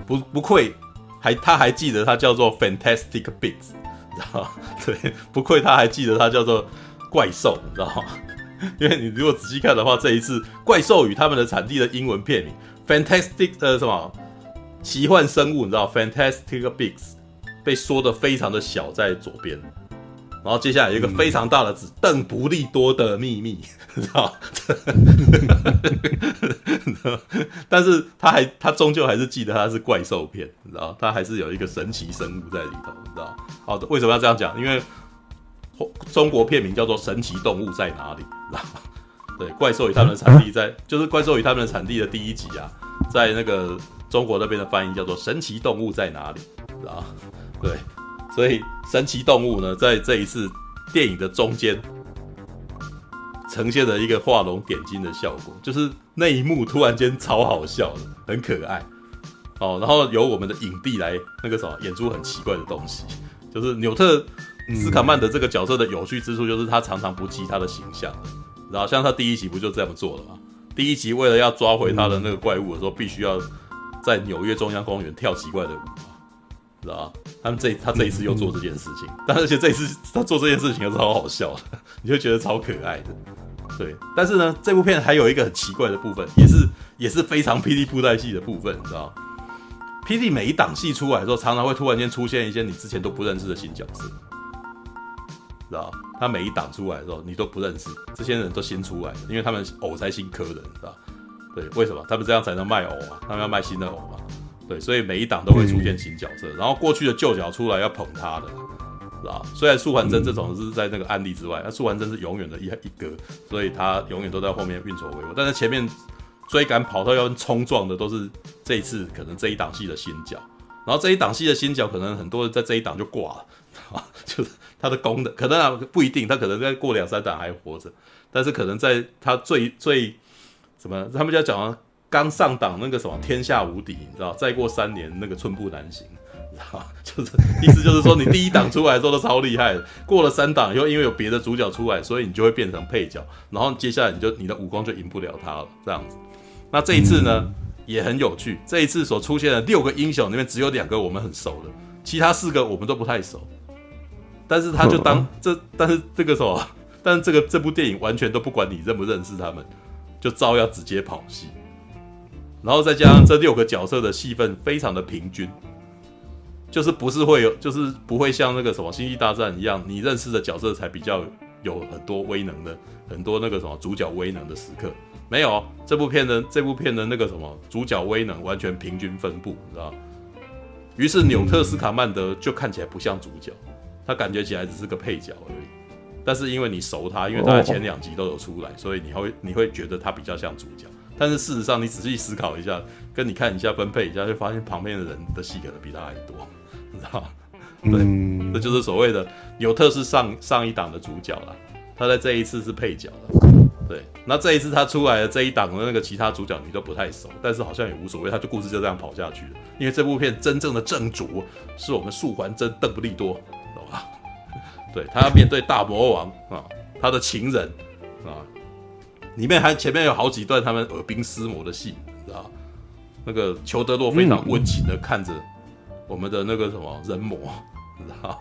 不不愧还他还记得他叫做 Fantastic Beasts，知道吗？<laughs> 对，不愧他还记得他叫做怪兽，你知道吗？<laughs> 因为你如果仔细看的话，这一次《怪兽与他们的产地》的英文片名《Fantastic》呃什么奇幻生物，你知道《Fantastic Beasts》被缩的非常的小在左边，然后接下来有一个非常大的字“邓、嗯、不利多的秘密”，<laughs> 你知道？<laughs> 但是他还他终究还是记得它是怪兽片，你知道？他还是有一个神奇生物在里头，你知道？好的，为什么要这样讲？因为中国片名叫做《神奇动物在哪里》。对，怪兽与他们的产地在，就是怪兽与他们的产地的第一集啊，在那个中国那边的翻译叫做《神奇动物在哪里》，啊，对，所以神奇动物呢，在这一次电影的中间呈现了一个画龙点睛的效果，就是那一幕突然间超好笑的，很可爱哦，然后由我们的影帝来那个什么演出很奇怪的东西，就是纽特。斯卡曼德这个角色的有趣之处就是他常常不记他的形象，然后像他第一集不就这样做了吗？第一集为了要抓回他的那个怪物的时候，必须要在纽约中央公园跳奇怪的舞，知道吧？他们这他这一次又做这件事情，但而且这一次他做这件事情又是超好笑的，你就觉得超可爱的。对，但是呢，这部片还有一个很奇怪的部分，也是也是非常霹雳布袋戏的部分，你知道？霹雳每一档戏出来的时候，常常会突然间出现一些你之前都不认识的新角色。知道他每一档出来的时候，你都不认识，这些人都新出来的，因为他们偶才新磕的，知道对，为什么？他们这样才能卖偶嘛？他们要卖新的偶嘛？对，所以每一档都会出现新角色，然后过去的旧角出来要捧他的，知道虽然素还真这种是在那个案例之外，那素还真是永远的一一哥，所以他永远都在后面运筹帷幄，但是前面追赶跑到要冲撞的都是这一次可能这一档戏的新角，然后这一档戏的新角可能很多人在这一档就挂了，啊，就是。他的功能可能啊不一定，他可能再过两三档还活着，但是可能在他最最什么，他们就要讲刚上档那个什么天下无敌，你知道？再过三年那个寸步难行，你知道？就是意思就是说，你第一档出来的时候都超厉害的，过了三档以后，因为有别的主角出来，所以你就会变成配角，然后接下来你就你的武功就赢不了他了，这样子。那这一次呢，也很有趣。这一次所出现的六个英雄里面，只有两个我们很熟的，其他四个我们都不太熟。但是他就当这，但是这个什么，但是这个这部电影完全都不管你认不认识他们，就照样直接跑戏。然后再加上这六个角色的戏份非常的平均，就是不是会有，就是不会像那个什么《星际大战》一样，你认识的角色才比较有很多威能的，很多那个什么主角威能的时刻。没有这部片的这部片的那个什么主角威能完全平均分布，你知道？于是纽特斯卡曼德就看起来不像主角，他感觉起来只是个配角而已。但是因为你熟他，因为他的前两集都有出来，所以你会你会觉得他比较像主角。但是事实上，你仔细思考一下，跟你看一下分配一下，就发现旁边的人的戏可能比他还多，<laughs> 你知道吗？对，嗯、这就是所谓的纽特是上上一档的主角了，他在这一次是配角了。对，那这一次他出来的这一档的那个其他主角你都不太熟，但是好像也无所谓，他就故事就这样跑下去了。因为这部片真正的正主是我们素还真邓布利多？对，他要面对大魔王啊，他的情人啊，里面还前面有好几段他们耳鬓厮磨的戏，知道？那个裘德洛非常温情的看着我们的那个什么人魔，知道？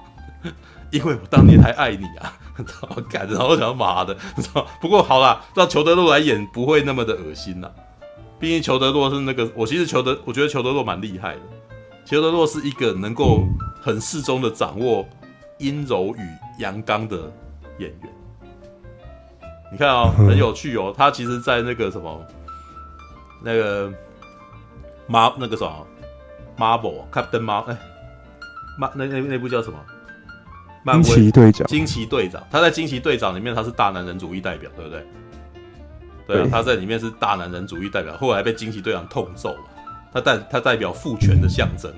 因为我当年还爱你啊，然 <laughs> 后感，然后我想妈的，知道？不过好啦，让裘德洛来演不会那么的恶心呐。毕竟裘德洛是那个，我其实裘德，我觉得裘德洛蛮厉害的。裘德洛是一个能够很适中的掌握阴柔与阳刚的演员。你看哦，很有趣哦。他其实，在那个什么，那个马那个什么，Marvel Captain Mar 哎，马那那那部叫什么？惊奇队长，惊奇队长，他在惊奇队长里面他是大男人主义代表，对不对？对啊，他在里面是大男人主义代表，后来被惊奇队长痛揍了。他代他代表父权的象征，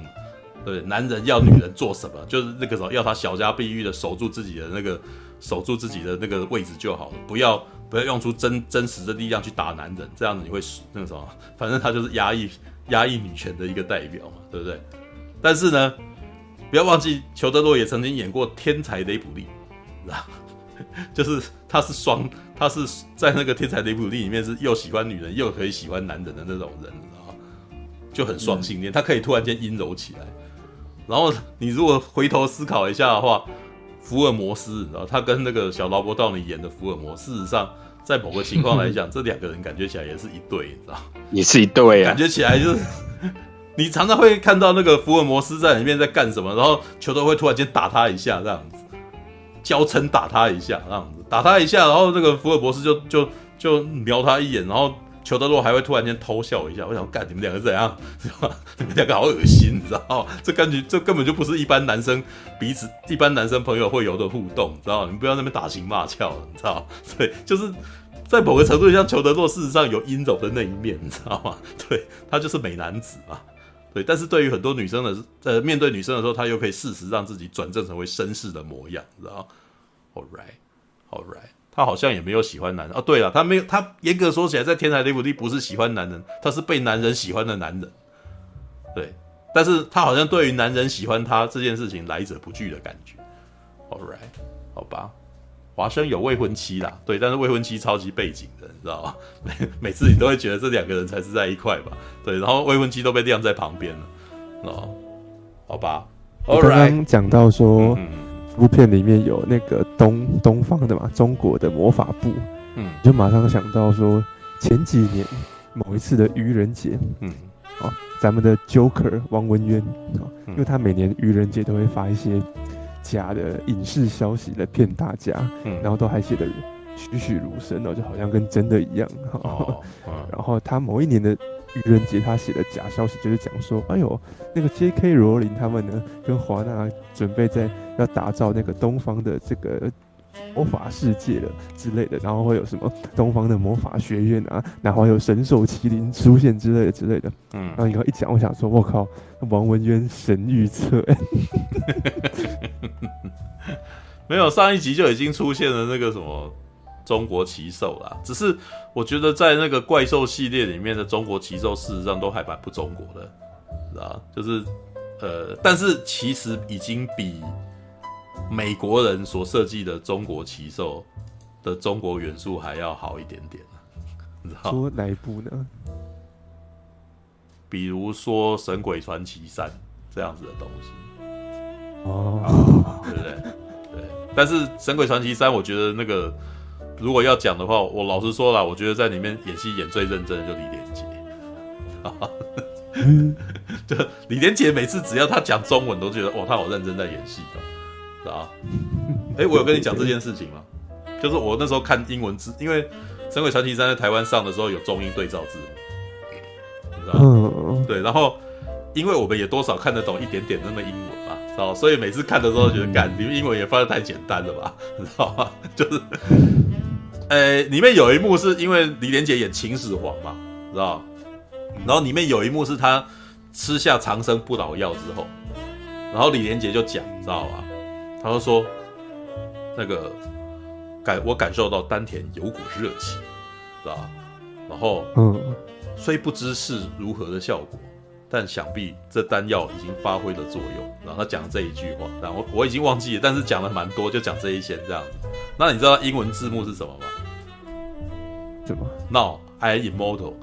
对，男人要女人做什么，就是那个时候要他小家碧玉的守住自己的那个守住自己的那个位置就好了，不要不要用出真真实的力量去打男人，这样子你会那个什么，<laughs> 反正他就是压抑压抑女权的一个代表嘛，对不对？但是呢。不要忘记，裘德洛也曾经演过天才雷普利，知道？<laughs> 就是他是双，他是在那个天才雷普利里面是又喜欢女人又可以喜欢男人的那种人，你知道？就很双性恋，他可以突然间阴柔起来。然后你如果回头思考一下的话，福尔摩斯，你知道？他跟那个小劳勃道尼演的福尔摩斯，事实上在某个情况来讲，这两个人感觉起来也是一对，你知道？也是一对啊，感觉起来就是。你常常会看到那个福尔摩斯在里面在干什么，然后球都会突然间打他一下，这样子，娇嗔打他一下，这样子，打他一下，然后那个福尔摩斯就就就瞄他一眼，然后裘德洛还会突然间偷笑一下。我想，干你们两个怎样？<laughs> 你们两个好恶心，你知道吗？这感觉这根本就不是一般男生彼此一般男生朋友会有的互动，知道吗？你们不要那边打情骂俏，你知道吗？对，就是在某个程度上，裘德洛事实上有阴柔的那一面，你知道吗？对，他就是美男子嘛。对，但是对于很多女生的，呃，面对女生的时候，他又可以适时让自己转正成为绅士的模样，知道？All right，All right，他好像也没有喜欢男人哦。对了，他没有，他严格说起来，在天才雷普利不是喜欢男人，他是被男人喜欢的男人。对，但是他好像对于男人喜欢他这件事情来者不拒的感觉。All right，好吧。华生有未婚妻啦，对，但是未婚妻超级背景的，你知道吗？每 <laughs> 每次你都会觉得这两个人才是在一块吧？对，然后未婚妻都被晾在旁边了，哦，好吧。我刚刚讲到说，嗯，部片里面有那个东东方的嘛，中国的魔法部，嗯，就马上想到说前几年某一次的愚人节，嗯，哦，咱们的 Joker 王文渊，哦，因为他每年愚人节都会发一些。假的影视消息来骗大家，嗯，然后都还写的栩栩如生哦，就好像跟真的一样。哦。嗯、<laughs> 然后他某一年的愚人节，他写的假消息就是讲说，哎呦，那个 J.K. 罗琳他们呢，跟华纳准备在要打造那个东方的这个。魔法世界了之类的，然后会有什么东方的魔法学院啊，然后还有神兽麒麟出现之类的之类的。嗯，然后你刚一讲，我想说，我靠，王文渊神预测，<laughs> 没有上一集就已经出现了那个什么中国奇兽啦。只是我觉得在那个怪兽系列里面的中国奇兽，事实上都还蛮不中国的，知道就是呃，但是其实已经比。美国人所设计的中国奇兽的中国元素还要好一点点，你知道？说哪一部呢？比如说《神鬼传奇三》这样子的东西。哦，对不对？对。但是《神鬼传奇三》，我觉得那个如果要讲的话，我老实说了，我觉得在里面演戏演最认真的就李连杰。<laughs> 就李连杰每次只要他讲中文，都觉得哇，他好认真在演戏的，是啊？哎，我有跟你讲这件事情吗？就是我那时候看英文字，因为《神鬼传奇三》在台湾上的时候有中英对照字幕，你知道吗？对，然后因为我们也多少看得懂一点点那个英文嘛，知道？所以每次看的时候觉得，干，你们英文也翻的太简单了吧，你知道吗？就是，呃，里面有一幕是因为李连杰演秦始皇嘛，知道？然后里面有一幕是他吃下长生不老药之后，然后李连杰就讲，知道吧？他就说，那个感我感受到丹田有股热气，知道吧？然后，嗯，虽不知是如何的效果，但想必这丹药已经发挥了作用。然后他讲这一句话，然后我已经忘记了，但是讲了蛮多，就讲这一些这样子。那你知道英文字幕是什么吗？什么？Now I immortal。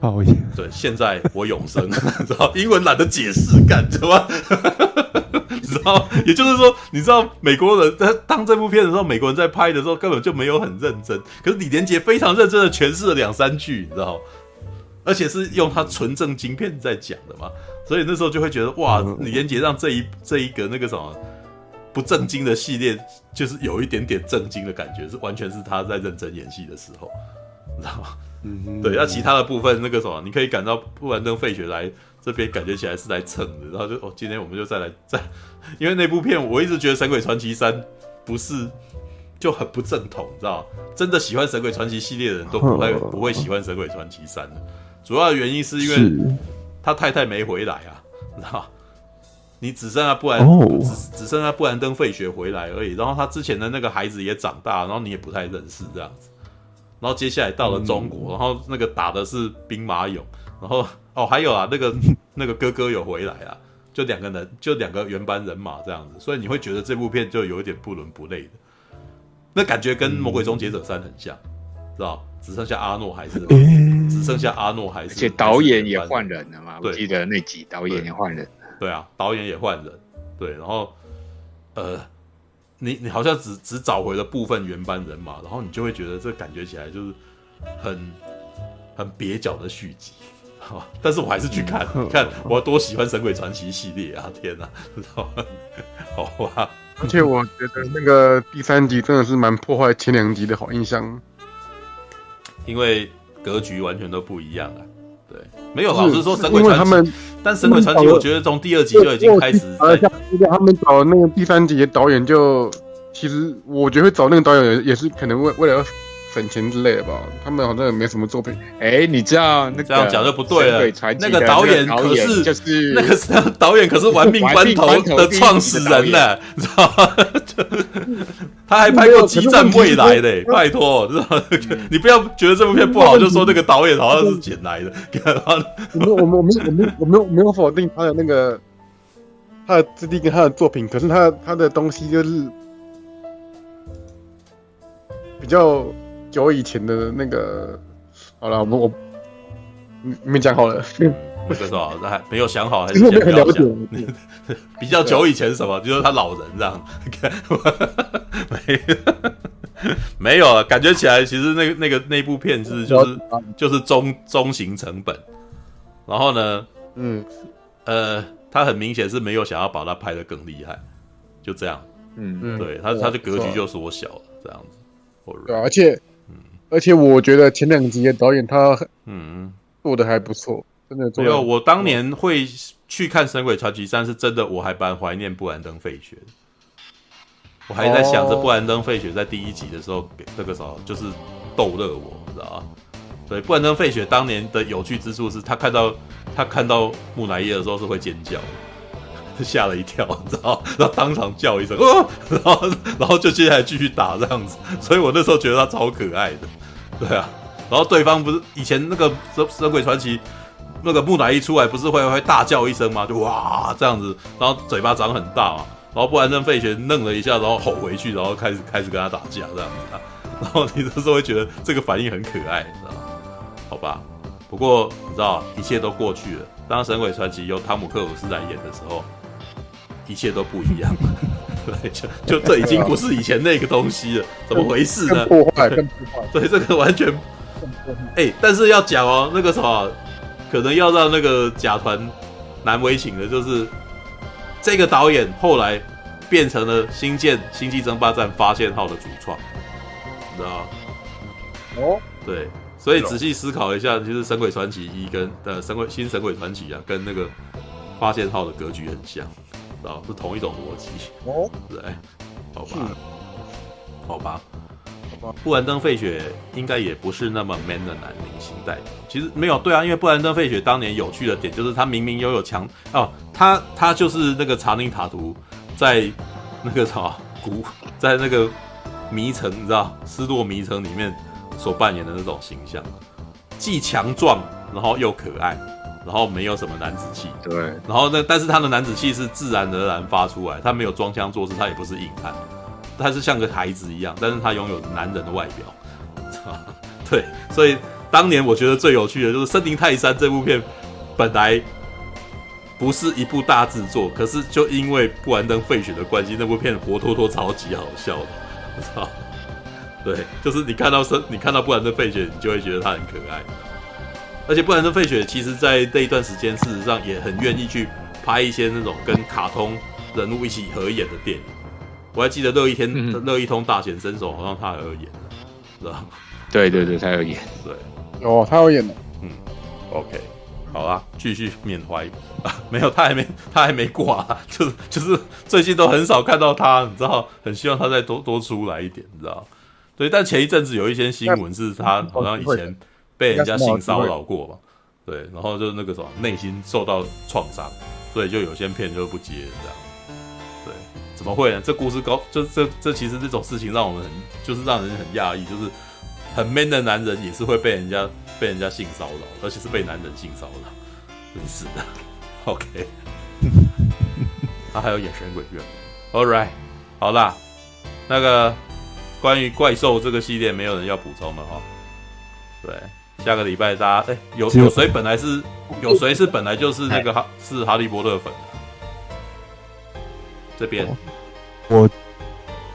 讨厌，对，现在我永生，<laughs> 知道英文懒得解释，干什么？<laughs> 你知道？也就是说，你知道美国人在当这部片的时候，美国人在拍的时候根本就没有很认真，可是李连杰非常认真的诠释了两三句，你知道？而且是用他纯正晶片在讲的嘛，所以那时候就会觉得哇，李连杰让这一这一个那个什么不正经的系列，就是有一点点正经的感觉，是完全是他在认真演戏的时候，你知道吗？嗯，对，那其他的部分那个什么，你可以感到布兰登·费雪来这边感觉起来是来蹭的，然后就哦，今天我们就再来再，因为那部片我一直觉得《神鬼传奇三》不是就很不正统，你知道真的喜欢《神鬼传奇》系列的人都不会不会喜欢《神鬼传奇三》的，主要的原因是因为他太太没回来啊，<laughs> 你知道你只剩下布兰、哦、只只剩下布兰登·费雪回来而已，然后他之前的那个孩子也长大，然后你也不太认识这样子。然后接下来到了中国，嗯、然后那个打的是兵马俑，然后哦还有啊那个 <laughs> 那个哥哥有回来啊，就两个人就两个原班人马这样子，所以你会觉得这部片就有一点不伦不类的，那感觉跟《魔鬼终结者三》很像，知道？只剩下阿诺还是，嗯、只剩下阿诺还是，而且导演也换人了嘛？我记得那集导演也换人，对啊，导演也换人，对，然后呃。你你好像只只找回了部分原班人马，然后你就会觉得这感觉起来就是很很蹩脚的续集，好，但是我还是去看，嗯、看我多喜欢《神鬼传奇》系列啊！天哪，知道吗？好吧。而且我觉得那个第三集真的是蛮破坏前两集的好印象，因为格局完全都不一样啊。对，没有，老实说，《神鬼传奇》，但《神鬼传奇》，我觉得从第二集就已经开始在。他们找那个第三集的导演，就其实我觉得会找那个导演也也是可能为为了要省钱之类的吧。他们好像也没什么作品。哎，你这样那这样讲就不对了。那个导演可是就是那个导演可是《玩命关头》的创始人呢，你知道吗？<laughs> 他还拍过《激战未来》的，拜托，知道？你不要觉得这部片不好，就说那个导演好像是捡来的。我们我们我们我们我没有没有否定他的那个。他的质地跟他的作品，可是他他的东西就是比较久以前的那个。好了，我们我你你讲好了，不是说那还没有想好，还是先不要讲。<laughs> 比较久以前什么？就是他老人这样。没没有啊，感觉起来其实那个那个那部片是就是就是中中型成本，然后呢，嗯呃。他很明显是没有想要把它拍的更厉害，就这样。嗯嗯，对他，他的格局就缩小了，这样子。对，而且，嗯，而且我觉得前两集的导演他，嗯，做的还不错，真的做。没有，我当年会去看《神鬼传奇三》，是真的，我还蛮怀念布兰登·费雪的。我还在想着布兰登·费雪在第一集的时候，那个时候就是逗乐我，你知道吗？对，布兰登·费雪当年的有趣之处是他看到。他看到木乃伊的时候是会尖叫，<laughs> 吓了一跳，你知道？然后当场叫一声，哦，<laughs> 然后然后就接下来继续打这样子。所以我那时候觉得他超可爱的，对啊。然后对方不是以前那个《神神鬼传奇》那个木乃伊出来不是会会大叫一声吗？就哇这样子，然后嘴巴张很大嘛。然后布兰登费雪愣了一下，然后吼回去，然后开始开始跟他打架这样子。然后你那时候会觉得这个反应很可爱，你知道吗？好吧。不过你知道，一切都过去了。当《神鬼传奇》由汤姆克鲁斯来演的时候，一切都不一样。<laughs> 对，就就这已经不是以前那个东西了，<laughs> 怎么回事呢？更破坏，更破坏。<laughs> 对，这个完全。哎、欸，但是要讲哦，那个什么，可能要让那个甲团难为情的，就是这个导演后来变成了《星舰星际争霸战发现号》的主创，你知道吗？哦，对，所以仔细思考一下，其实《神鬼传奇一》跟呃《神鬼新神鬼传奇》啊，跟那个《发现号》的格局很像，知道是同一种逻辑。哦，<laughs> 对，好吧，好吧。布兰登·费雪应该也不是那么 man 的男明星代表，其实没有对啊，因为布兰登·费雪当年有趣的点就是他明明拥有强哦，他他就是那个查宁塔图在那个什么古在那个迷城，你知道失落迷城里面所扮演的那种形象，既强壮然后又可爱，然后没有什么男子气，对，然后那但是他的男子气是自然而然发出来，他没有装腔作势，他也不是硬汉。他是像个孩子一样，但是他拥有男人的外表，<laughs> 对，所以当年我觉得最有趣的就是《森林泰山》这部片，本来不是一部大制作，可是就因为布兰登·费雪的关系，那部片活脱脱超级好笑的，我操，对，就是你看到森，你看到布兰登·费雪，你就会觉得他很可爱，而且布兰登·费雪其实在那一段时间，事实上也很愿意去拍一些那种跟卡通人物一起合演的电影。我还记得乐一天，乐一通大显身手，好像他还有演？对对对，他有演，对，哦，他有演的，嗯，OK，好啦，继续缅怀啊，<laughs> 没有，他还没，他还没挂，就是就是最近都很少看到他，你知道，很希望他再多多出来一点，你知道？对，但前一阵子有一些新闻是他好像以前被人家性骚扰过嘛，对，然后就是那个什么内心受到创伤，所以就有些片就不接这样。对怎么会呢？这故事高，就这这其实这种事情让我们很，就是让人很讶异，就是很 man 的男人也是会被人家被人家性骚扰，而且是被男人性骚扰，真是的。<laughs> OK，他、啊、还有眼神鬼月，All right，好啦，那个关于怪兽这个系列，没有人要补充了哈。对，下个礼拜大家哎、欸，有有谁本来是有谁是本来就是那个哈是哈利波特粉？这边，我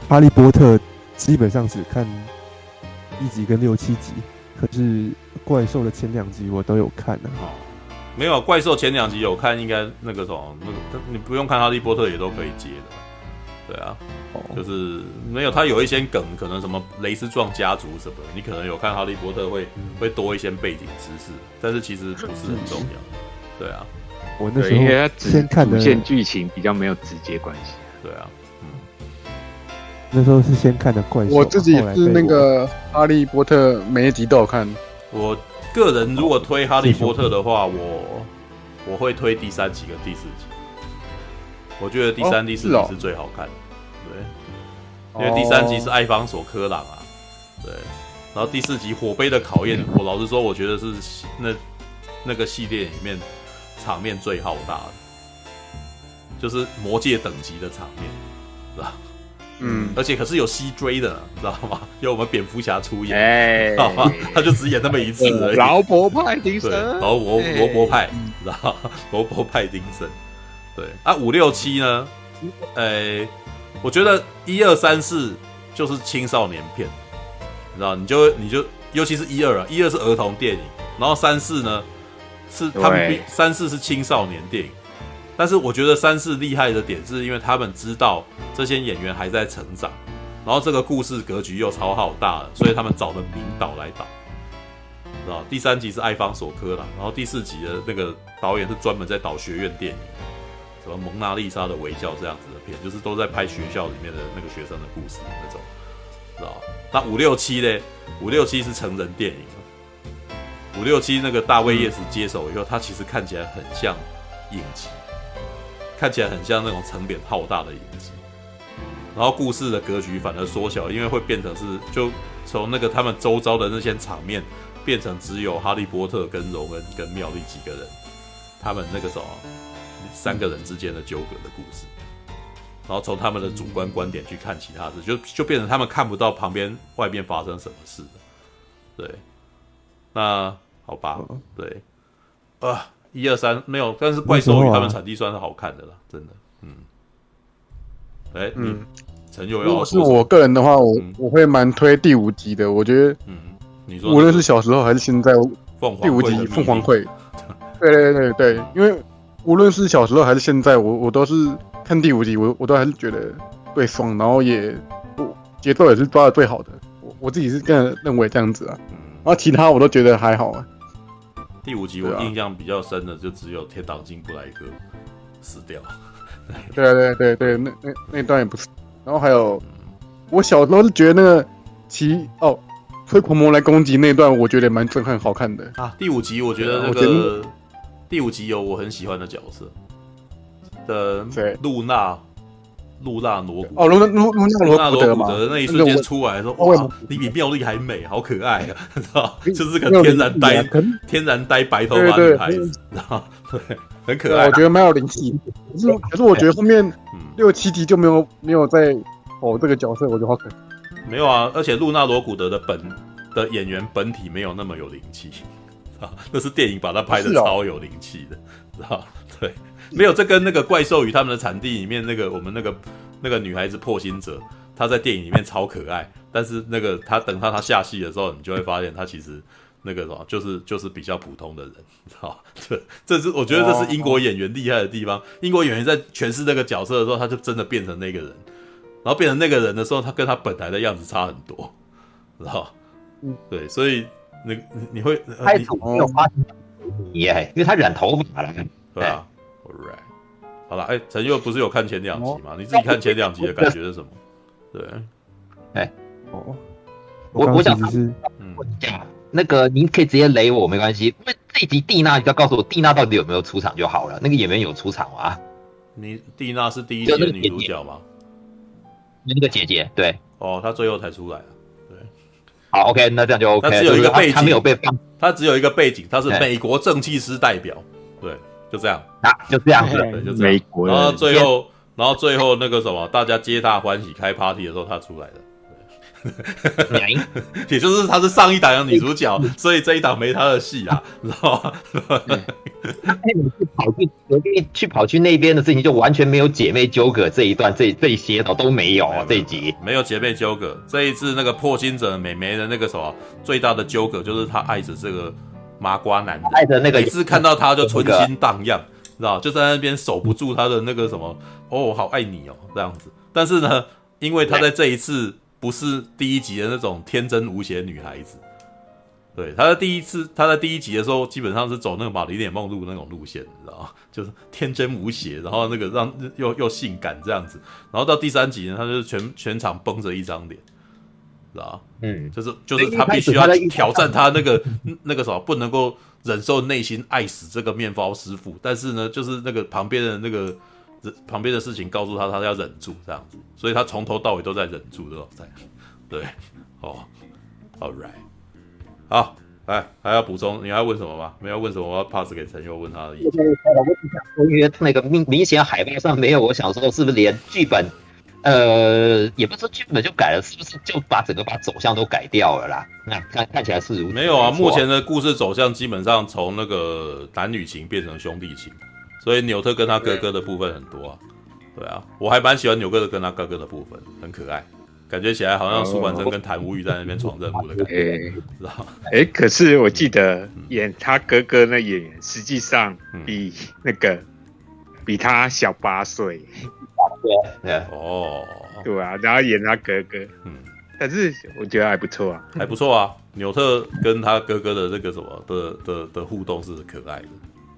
哈利波特基本上只看一集跟六七集，可是怪兽的前两集我都有看的、啊、哈。没有怪兽前两集有看，应该那个什么，那个你不用看哈利波特也都可以接的。对啊，哦、就是没有他有一些梗，可能什么雷斯壮家族什么，你可能有看哈利波特会会多一些背景知识，但是其实不是很重要。对啊。我那时候先看的，主线剧情比较没有直接关系。对啊，嗯，那时候是先看的怪兽。我自己是那个哈利波特，每一集都有看。我个人如果推哈利波特的话，我我会推第三集跟第四集。我觉得第三、第四集是最好看的，对，因为第三集是艾方索科朗啊，对，然后第四集火杯的考验，我老实说，我觉得是那那个系列里面。场面最浩大的，就是魔界等级的场面，是吧？嗯，而且可是有西追的，知道吗？有我们蝙蝠侠出演，知道吗，他就只演那么一次而已。劳勃派丁森，罗罗伯派，知道 <laughs> 罗伯派丁森，对啊，五六七呢？哎、欸，我觉得一二三四就是青少年片，你知道？你就你就尤其是一二啊，一二是儿童电影，然后三四呢？是他们三四是青少年电影，但是我觉得三四厉害的点是因为他们知道这些演员还在成长，然后这个故事格局又超好大了，所以他们找了名导来导，知道第三集是艾方索科朗，然后第四集的那个导演是专门在导学院电影，什么蒙娜丽莎的微笑这样子的片，就是都在拍学校里面的那个学生的故事那种，知道那五六七呢？五六七是成人电影。五六七那个大卫叶斯接手以后，他其实看起来很像影集，看起来很像那种成本浩大的影集。然后故事的格局反而缩小，因为会变成是就从那个他们周遭的那些场面，变成只有哈利波特跟荣恩跟妙丽几个人，他们那个时候三个人之间的纠葛的故事。然后从他们的主观观点去看其他事，就就变成他们看不到旁边外边发生什么事。对，那。好吧，对，啊，一二三没有，但是怪兽与他们产地算是好看的了，真的，嗯，哎，嗯，陈佑，如果是我个人的话，我我会蛮推第五集的，我觉得，嗯，你说，无论是小时候还是现在，第五集凤凰会，<laughs> 对对对对，因为无论是小时候还是现在，我我都是看第五集，我我都还是觉得最爽，然后也节奏也是抓的最好的，我我自己是这样认为这样子啊。然后其他我都觉得还好啊。第五集我印象比较深的就只有天堂金布莱克死掉。对啊对对对，那那那段也不是。然后还有，我小时候是觉得那个骑哦吹狂魔来攻击那段，我觉得蛮震撼好看的啊。第五集我觉得那个第五集有我很喜欢的角色的露娜。露娜罗古哦，露娜露露娜罗古德的那一瞬间出来的时候，哇，你比妙丽还美，好可爱啊，<laughs> 知道就是个天然呆天然呆白头发女孩子，知道对，很可爱。我觉得蛮有灵气。可是可是我觉得后面六七集就没有没有在哦这个角色，我觉得好可。没有啊，而且露娜罗古德的本的演员本体没有那么有灵气啊，<laughs> 那是电影把它拍的超有灵气的，知道对。没有，这跟那个怪兽与他们的产地里面那个我们那个那个女孩子破心者，她在电影里面超可爱，但是那个她等到她下戏的时候，你就会发现她其实那个什么，就是就是比较普通的人，知道这这是我觉得这是英国演员厉害的地方。英国演员在诠释那个角色的时候，他就真的变成那个人，然后变成那个人的时候，他跟他本来的样子差很多，知道嗯，对，所以那你，你会开头没有发耶，因为他染头发了，对啊。，Alright 好了，哎、欸，陈佑不是有看前两集吗？你自己看前两集的感觉是什么？对，哎、欸，哦，我我想是，嗯，那个您可以直接雷我没关系，因为这一集蒂娜，你要告诉我蒂娜到底有没有出场就好了。那个演员有出场吗？你蒂娜是第一集的女主角吗？那个姐姐，对，哦，她最后才出来对，好，OK，那这样就 OK。他只有一个背景，他没有被放，他只有一个背景，他是美国正气师代表，对。就这样啊，就这样子，对，就这样。然后最后，然后最后那个什么，大家皆大欢喜开 party 的时候，他出来了。<laughs> 也就是她是上一档的女主角，所以这一档没她的戏啊，知道吗？他去跑去隔壁去跑去那边的事情，就完全没有姐妹纠葛这一段，这这些都都没有啊。这一集没有姐妹纠葛，这一次那个破心者美眉的那个什么最大的纠葛，就是她爱着这个。麻瓜男的，爱着那个，每次看到他就春心荡漾，<laughs> 知道？就在那边守不住他的那个什么，哦，好爱你哦，这样子。但是呢，因为他在这一次不是第一集的那种天真无邪女孩子，对，她在第一次，她在第一集的时候基本上是走那个玛丽莲梦露那种路线，你知道吗？<laughs> 就是天真无邪，然后那个让又又性感这样子。然后到第三集呢，她就是全全场绷着一张脸。知道嗯，就是就是她必须要挑战她那个 <laughs> 那个什么，不能够忍受内心爱死这个面包师傅，但是呢，就是那个旁边的那个旁边的事情告诉他，他要忍住这样子，所以他从头到尾都在忍住，对吧？对，哦，All right，好，来还要补充，你还要问什么吗？没有问什么，我要 pass 给陈佑问他的意见。我因为那个明明显海报上没有，我想说是不是连剧本？呃，也不是剧本就改了，是不是就把整个把走向都改掉了啦？那看看起来是如此没有啊。目前的故事走向基本上从那个男女情变成兄弟情，所以纽特跟他哥哥的部分很多啊。对啊，我还蛮喜欢纽特跟他哥哥的部分，很可爱，感觉起来好像苏管生跟谭无欲在那边闯任务的感觉，知道哎，可是我记得演他哥哥那演员实际上比那个、嗯、比他小八岁。对，<laughs> 哦，对啊，然后演他哥哥，嗯，但是我觉得还不错啊，还不错啊。纽特跟他哥哥的这个什么的的的互动是可爱的，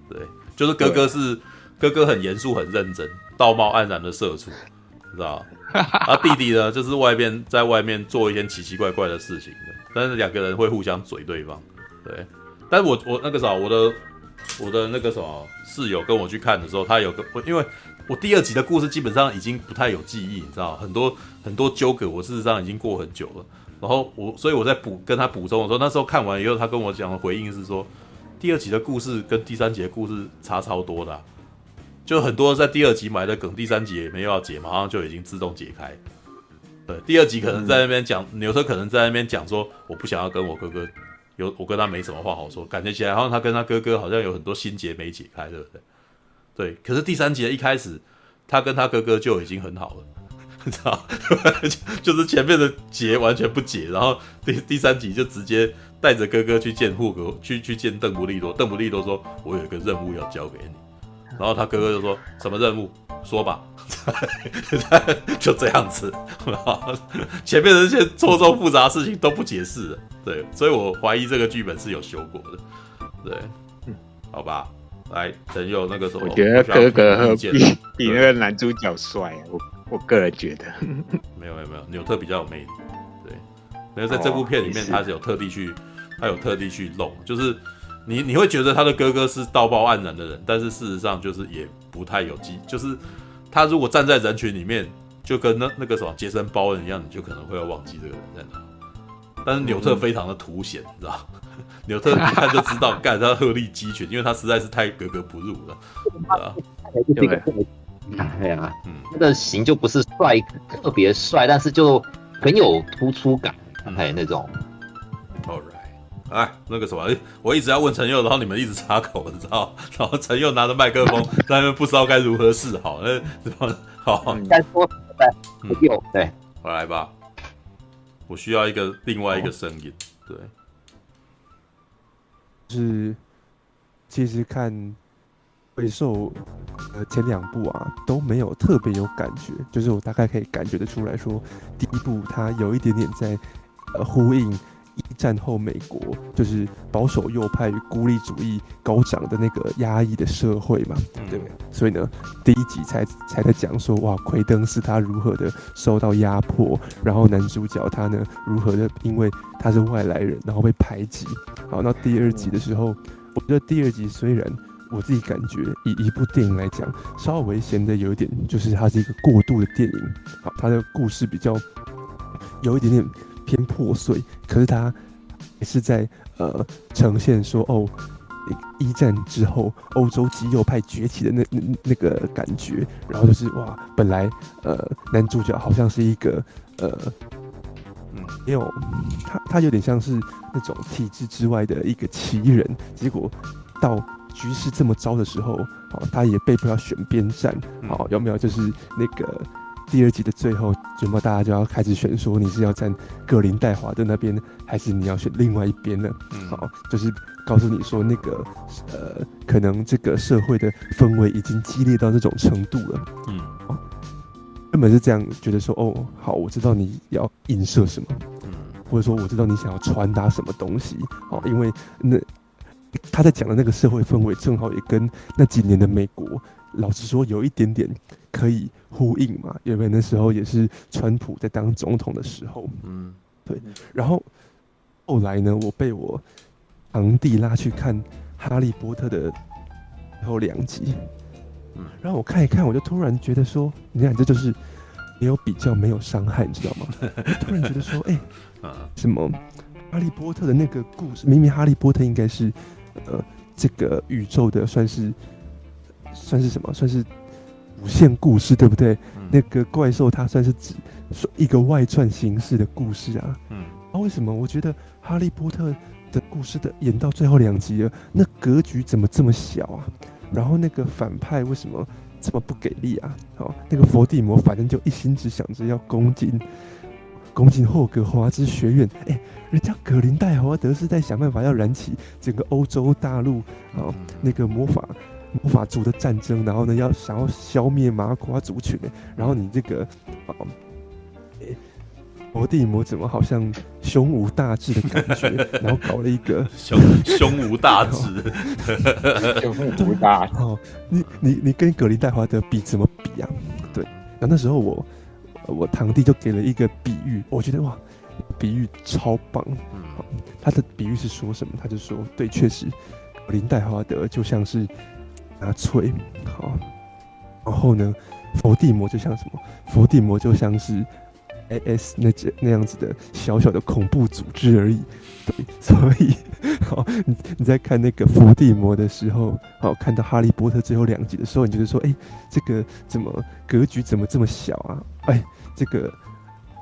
对，就是哥哥是哥哥很严肃很认真，道貌岸然的社畜，知道吧？啊，弟弟呢，就是外面在外面做一些奇奇怪怪的事情的，但是两个人会互相嘴对方，对。但是我我那个啥，我的我的那个什么室友跟我去看的时候，他有个因为。我第二集的故事基本上已经不太有记忆，你知道很多很多纠葛，我事实上已经过很久了。然后我，所以我在补跟他补充的时候，那时候看完以后，他跟我讲的回应是说，第二集的故事跟第三集的故事差超多的啊，就很多在第二集埋的梗，第三集也没有要解，马上就已经自动解开。对，第二集可能在那边讲，纽特可能在那边讲说，我不想要跟我哥哥有我跟他没什么话好说，感觉起来好像他跟他哥哥好像有很多心结没解开，对不对？对，可是第三集的一开始，他跟他哥哥就已经很好了，<laughs> 你知道，<laughs> 就是前面的结完全不解，然后第第三集就直接带着哥哥去见霍格，去去见邓布利多，邓布利多说：“我有一个任务要交给你。”然后他哥哥就说：“什么任务？说吧。<laughs> ”就这样子，<laughs> 前面的这些错综复杂的事情都不解释了。对，所以我怀疑这个剧本是有修过的。对，好吧。来，陈佑那个时候，我觉得哥哥比比那个男主角帅，我我个人觉得。没有没有没有，纽特比较有魅力。对，没有在这部片里面，他是有特地去，他有特地去弄，就是你你会觉得他的哥哥是道貌岸然的人，但是事实上就是也不太有机，就是他如果站在人群里面，就跟那那个什么杰森鲍恩一样，你就可能会要忘记这个人在哪。但是纽特非常的凸显，你知道。<laughs> 纽特一看就知道，干他鹤立鸡群，因为他实在是太格格不入了，啊，对吧？哎呀，嗯，他的型就不是帅，特别帅，但是就很有突出感，哎，那种。All right，哎，那个什么，我一直要问陈佑，然后你们一直插口，你知道？然后陈佑拿着麦克风，在那边不知道该如何是好，那怎么好？再说，对，有对，我来吧，我需要一个另外一个声音，对。是，其实看怪兽呃前两部啊都没有特别有感觉，就是我大概可以感觉得出来说，第一部它有一点点在呃呼应一战后美国就是保守右派与孤立主义高涨的那个压抑的社会嘛，对不对？所以呢，第一集才才在讲说哇，奎登是他如何的受到压迫，然后男主角他呢如何的因为他是外来人，然后被排挤。好，那第二集的时候，我觉得第二集虽然我自己感觉以一部电影来讲，稍微显得有一点，就是它是一个过度的电影。好，它的故事比较有一点点偏破碎，可是它也是在呃呈现说哦，一战之后欧洲极右派崛起的那那那个感觉。然后就是哇，本来呃男主角好像是一个呃。嗯没有，他他有点像是那种体制之外的一个奇人，结果到局势这么糟的时候，哦，他也被迫要选边站，好，有没有？就是那个第二集的最后，有没有大家就要开始选，说你是要站格林戴华的那边，还是你要选另外一边呢？好，就是告诉你说那个呃，可能这个社会的氛围已经激烈到那种程度了，嗯。根本是这样觉得说哦，好，我知道你要映射什么，嗯，或者说我知道你想要传达什么东西，哦，因为那他在讲的那个社会氛围正好也跟那几年的美国，老实说有一点点可以呼应嘛，因为那时候也是川普在当总统的时候，嗯，对，然后后来呢，我被我堂弟拉去看《哈利波特》的最后两集。嗯然后我看一看，我就突然觉得说，你看这就是没有比较，没有伤害，你知道吗？<laughs> 突然觉得说，哎、欸，<laughs> 什么哈利波特的那个故事，明明哈利波特应该是呃这个宇宙的算是算是什么？算是无限故事，对不对？嗯、那个怪兽它算是指说一个外传形式的故事啊。嗯，那、啊、为什么我觉得哈利波特的故事的演到最后两集了，那格局怎么这么小啊？然后那个反派为什么这么不给力啊？哦，那个佛地魔反正就一心只想着要攻进攻进霍格华兹学院。哎，人家格林戴华德是在想办法要燃起整个欧洲大陆啊那个魔法魔法族的战争，然后呢要想要消灭麻瓜族群。然后你这个啊。<laughs> 佛地魔怎么好像胸无大志的感觉？<laughs> 然后搞了一个胸胸无大志，<laughs> 胸无大志。哦，你你你跟格林戴华德比怎么比啊？对，然后那时候我我堂弟就给了一个比喻，我觉得哇，比喻超棒。嗯，他的比喻是说什么？他就说，对，确实格林戴华德就像是纳粹，好，然后呢，佛地魔就像什么？佛地魔就像是。AS 那这那样子的小小的恐怖组织而已，对，所以好，你你在看那个伏地魔的时候，好，看到哈利波特最后两集的时候，你就是说，哎、这个怎么格局怎么这么小啊？哎、这个，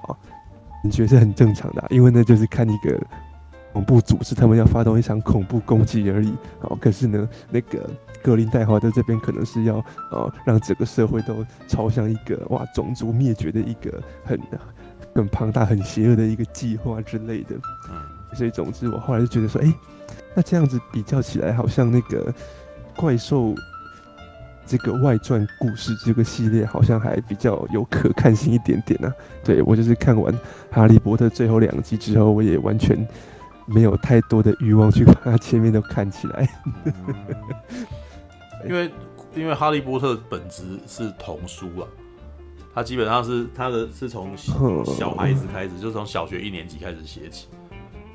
好，你觉得是很正常的、因为那就是看一个恐怖组织他们要发动一场恐怖攻击而已。好，可是呢，那个格林戴华德这边可能是要呃让整个社会都朝向一个哇种族灭绝的一个很很庞大、很邪恶的一个计划之类的。嗯，所以总之我后来就觉得说，哎、欸，那这样子比较起来，好像那个怪兽。这个外传故事这个系列好像还比较有可看性一点点呢、啊。对，我就是看完《哈利波特》最后两集之后，我也完全没有太多的欲望去把它前面都看起来。嗯、因为因为《哈利波特》本质是童书啊，它基本上是它的是从小孩子开始，嗯、就从小学一年级开始写起。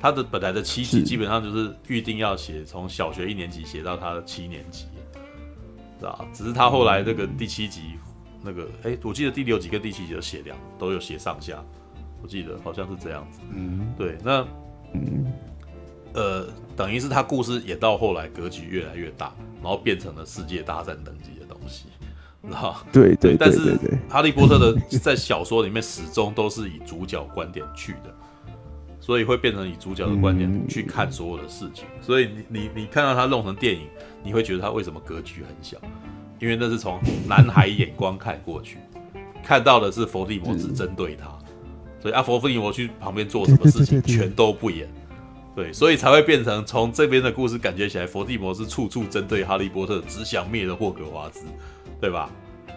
他的本来的七集基本上就是预定要写从小学一年级写到他的七年级。啊，只是他后来那个第七集，那个哎、欸，我记得第六集跟第七集的写量都有写上下，我记得好像是这样子。嗯，对，那嗯，呃，等于是他故事也到后来格局越来越大，然后变成了世界大战等级的东西，然后对对，对，但是哈利波特的在小说里面始终都是以主角观点去的，所以会变成以主角的观点去看所有的事情，所以你你你看到他弄成电影。你会觉得他为什么格局很小？因为那是从男孩眼光看过去，看到的是伏地魔只针对他，所以啊，伏地魔去旁边做什么事情全都不演，对，所以才会变成从这边的故事感觉起来，伏地魔是处处针对哈利波特，只想灭了霍格华兹，对吧？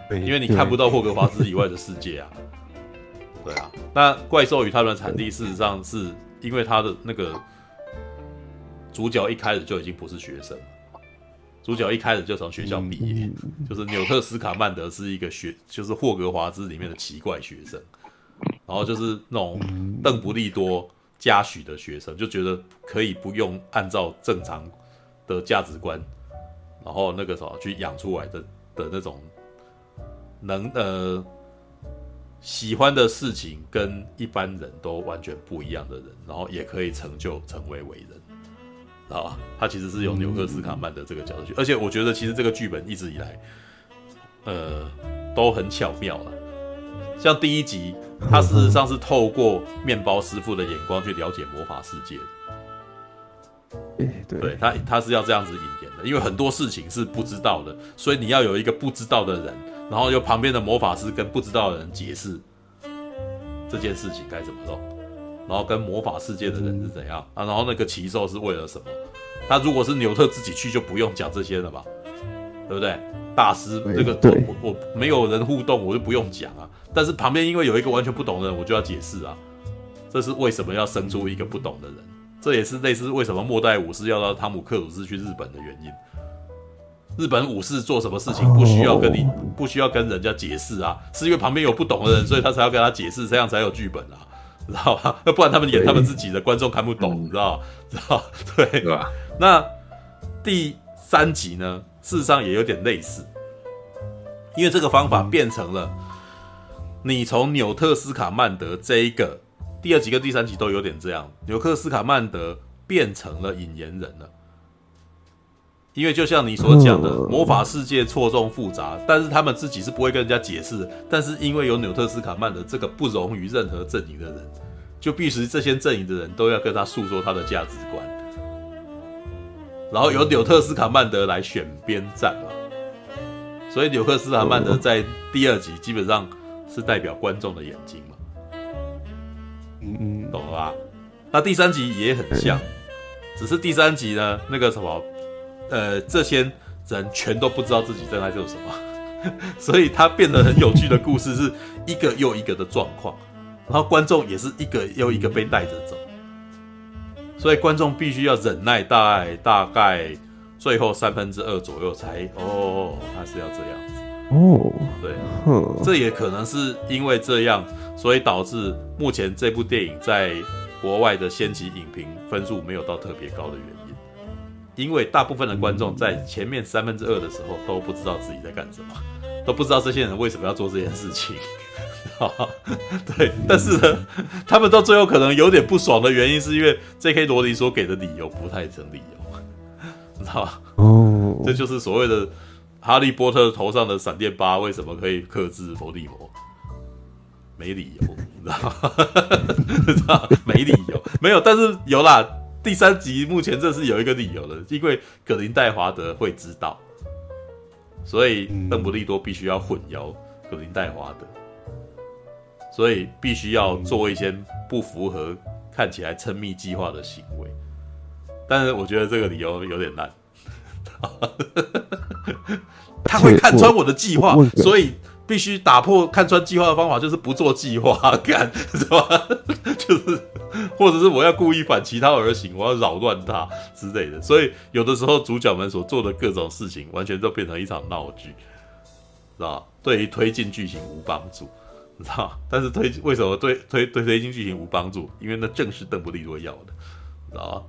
对因为你看不到霍格华兹以外的世界啊，<laughs> 对啊。那怪兽与他们的产地，事实上是因为他的那个主角一开始就已经不是学生。主角一开始就从学校毕业，就是纽特斯卡曼德是一个学，就是霍格华兹里面的奇怪学生，然后就是那种邓布利多嘉许的学生，就觉得可以不用按照正常的价值观，然后那个什么去养出来的的那种能呃喜欢的事情跟一般人都完全不一样的人，然后也可以成就成为伟人。啊，他其实是有纽克斯卡曼的这个角色去，而且我觉得其实这个剧本一直以来，呃，都很巧妙了。像第一集，他事实上是透过面包师傅的眼光去了解魔法世界的。对，对他他是要这样子引言的，因为很多事情是不知道的，所以你要有一个不知道的人，然后由旁边的魔法师跟不知道的人解释这件事情该怎么弄。然后跟魔法世界的人是怎样啊？然后那个奇兽是为了什么？他如果是纽特自己去，就不用讲这些了吧？对不对？大师这个我我没有人互动，我就不用讲啊。但是旁边因为有一个完全不懂的人，我就要解释啊。这是为什么要生出一个不懂的人？这也是类似为什么末代武士要到汤姆克鲁斯去日本的原因。日本武士做什么事情不需要跟你不需要跟人家解释啊？是因为旁边有不懂的人，所以他才要跟他解释，这样才有剧本啊。知道吧？那不然他们演他们自己的观众看不懂，你知道？知道？对，对吧？那第三集呢？事实上也有点类似，因为这个方法变成了你从纽特斯卡曼德这一个第二集跟第三集都有点这样，纽特斯卡曼德变成了引言人了。因为就像你所讲的，魔法世界错综复杂，但是他们自己是不会跟人家解释。但是因为有纽特斯卡曼德这个不容于任何阵营的人，就必须这些阵营的人都要跟他诉说他的价值观，然后由纽特斯卡曼德来选边站嘛。所以纽特斯卡曼德在第二集基本上是代表观众的眼睛嘛。嗯嗯，懂了吧？那第三集也很像，只是第三集呢，那个什么。呃，这些人全都不知道自己正在做什么，<laughs> 所以他变得很有趣的故事是一个又一个的状况，然后观众也是一个又一个被带着走，所以观众必须要忍耐，大概大概最后三分之二左右才哦，他是要这样子哦，对，这也可能是因为这样，所以导致目前这部电影在国外的先期影评分数没有到特别高的原因。因为大部分的观众在前面三分之二的时候都不知道自己在干什么，都不知道这些人为什么要做这件事情，<laughs> 对。但是呢，他们到最后可能有点不爽的原因，是因为 J.K. 罗琳所给的理由不太成理由，知道吧？哦，这就是所谓的哈利波特头上的闪电疤为什么可以克制伏地魔？没理由，你知道吗？知道没理由，没有，但是有啦。第三集目前这是有一个理由的，因为葛林戴华德会知道，所以邓布利多必须要混淆葛林戴华德，所以必须要做一些不符合看起来亲密计划的行为。但是我觉得这个理由有点烂，<laughs> 他会看穿我的计划，所以。必须打破看穿计划的方法，就是不做计划，<laughs> 干 <laughs> 是吧？就是，或者是我要故意反其道而行，我要扰乱他之类的。所以有的时候主角们所做的各种事情，完全都变成一场闹剧，知道？对于推进剧情无帮助，知道？但是推为什么对推对推进剧情无帮助？因为那正是邓布利多要的，知道？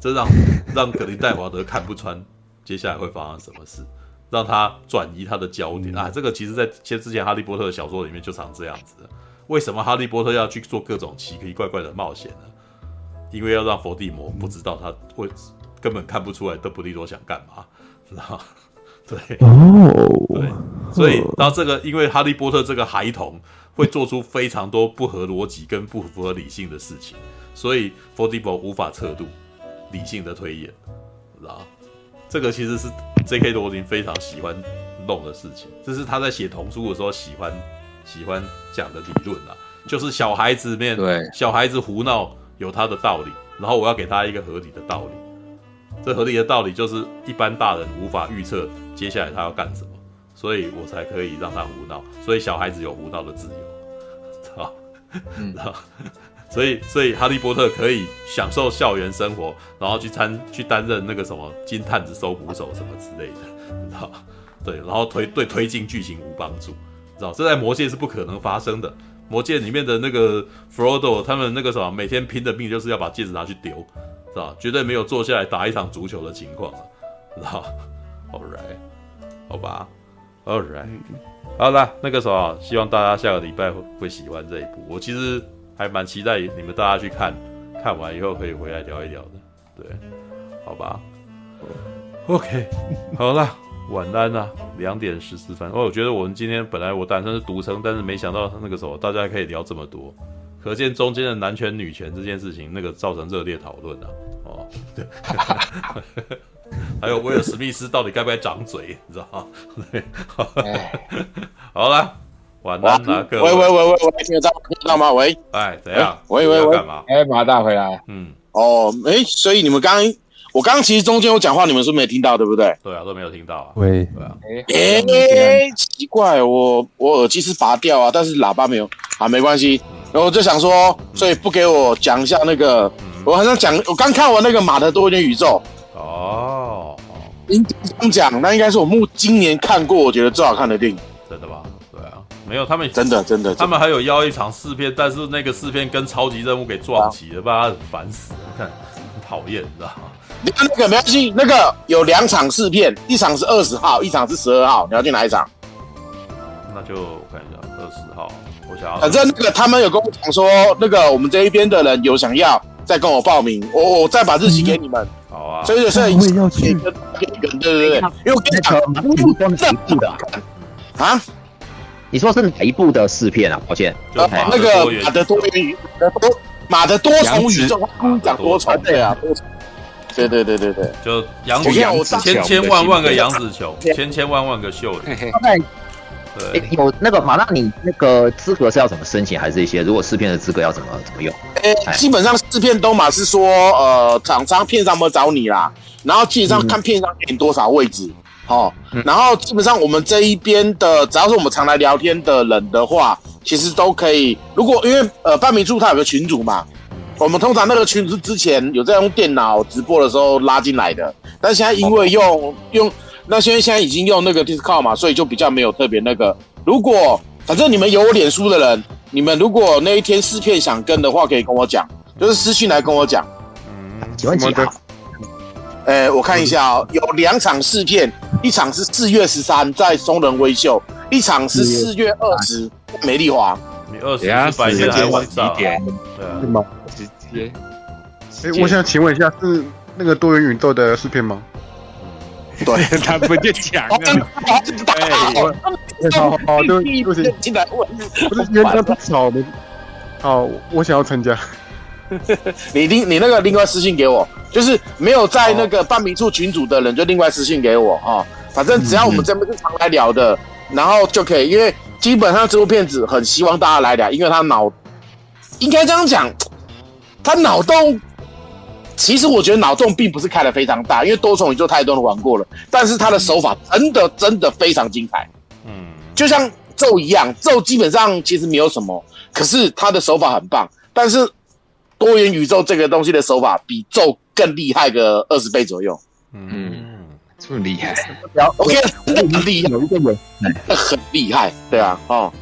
这让让格林戴华德看不穿接下来会发生什么事。让他转移他的焦点啊！这个其实，在其实之前《哈利波特》的小说里面就常这样子的。为什么哈利波特要去做各种奇奇怪怪的冒险呢？因为要让伏地魔不知道他会根本看不出来邓布利多想干嘛，知道吗？对哦，对，所以然后这个，因为哈利波特这个孩童会做出非常多不合逻辑跟不符合理性的事情，所以伏地魔无法测度理性的推演，知道吗？这个其实是 J.K. 罗琳非常喜欢弄的事情，这是他在写童书的时候喜欢喜欢讲的理论啊，就是小孩子面对小孩子胡闹有他的道理，然后我要给他一个合理的道理，这合理的道理就是一般大人无法预测接下来他要干什么，所以我才可以让他胡闹，所以小孩子有胡闹的自由，好，嗯。所以，所以哈利波特可以享受校园生活，然后去参去担任那个什么金探子、搜捕手什么之类的，你知道？<laughs> 对，然后推对推进剧情无帮助，知道？这在魔戒是不可能发生的。魔戒里面的那个弗罗多，他们那个什么每天拼的命就是要把戒指拿去丢，知道？绝对没有坐下来打一场足球的情况了，知道？<laughs> All right，好吧，All right，好了，那个什么，希望大家下个礼拜会会喜欢这一部。我其实。还蛮期待你们大家去看，看完以后可以回来聊一聊的，对，好吧？OK，好了，晚安啦，两点十四分。哦，我觉得我们今天本来我打算是独撑，但是没想到那个时候大家可以聊这么多，可见中间的男权女权这件事情那个造成热烈讨论啊。哦，对，<laughs> 还有威尔史密斯到底该不该掌嘴，你知道吗？对，好了。<laughs> 晚安，哪个？喂喂喂喂喂，听得到听得到吗？喂，哎，怎样？喂喂喂，干嘛？哎，马大回来。嗯，哦，哎，所以你们刚刚，我刚刚其实中间有讲话，你们是没听到，对不对？对啊，都没有听到啊。喂，对啊。哎，奇怪，我我耳机是拔掉啊，但是喇叭没有。啊，没关系。然后我就想说，所以不给我讲一下那个，我好像讲，我刚看完那个《马的多元宇宙》。哦。您这样讲，那应该是我目今年看过我觉得最好看的电影。真的吧？没有，他们真的真的，他们还有邀一场试片，但是那个试片跟超级任务给撞齐了，把他烦死了，看很讨厌，你知道吗？你看那个没关系，那个有两场试片，一场是二十号，一场是十二号，你要去哪一场？那就我看一下，二十号，我想要。反正那个他们有跟我讲说，那个我们这一边的人有想要再跟我报名，我我再把日期给你们。嗯、好啊。所以所以我也要去。对对对对，因为我跟你讲，这样子的啊。你说是哪一部的试片啊？抱歉，呃，那个马的多元宇宙，马的多重宇宙，讲多重，对啊，多重，对对对对对，就杨子球，千千万万个杨子球，千千万万个秀的。对，有那个马，那你那个资格是要怎么申请？还是一些如果试片的资格要怎么怎么用？诶，基本上试片都马是说，呃，厂商片商没找你啦，然后基本上看片商给你多少位置。好，然后基本上我们这一边的，只要是我们常来聊天的人的话，其实都可以。如果因为呃半明珠他有个群主嘛，我们通常那个群组之前有在用电脑直播的时候拉进来的，但现在因为用用那现在现在已经用那个 Discord 嘛，所以就比较没有特别那个。如果反正你们有我脸书的人，你们如果那一天试片想跟的话，可以跟我讲，就是私讯来跟我讲。嗯，请问几号？呃，我看一下哦，有两场试片，一场是四月十三在松仁威秀，一场是四月二十美丽华。你二十是白天还是晚上？对啊，是吗？直接。哎，我想请问一下，是那个多元宇宙的试片吗？对，<laughs> 他不就讲了？哎，好好，对不起，进来问，不是原来不少的。好，我想要参加。<laughs> 你另你那个另外私信给我，就是没有在那个半民处群组的人就另外私信给我哈。反正只要我们这边是常来聊的，然后就可以，因为基本上这部片子很希望大家来聊，因为他脑应该这样讲，他脑洞其实我觉得脑洞并不是开的非常大，因为多重宇宙太多人玩过了，但是他的手法真的真的非常精彩，嗯，就像咒一样，咒基本上其实没有什么，可是他的手法很棒。但是多元宇宙这个东西的手法比咒更厉害个二十倍左右。嗯，这么厉害？OK，很厉害，有一个人很厉害，对啊，哦，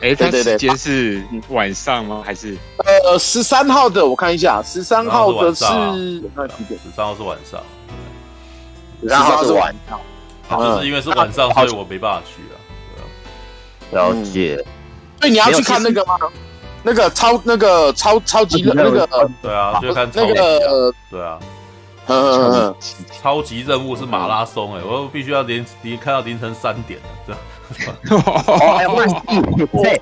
哎，对对对，时间是晚上吗？还是呃十三号的？我看一下，十三号的是？十三号是晚上，十三号是晚上，就是因为是晚上，所以我没办法去啊。了解，所以你要去看那个吗？那个超那个超超级的那个对啊，就看那个对啊，超级任务是马拉松哎，我必须要连连看到凌晨三点的，哦，还有慢地对，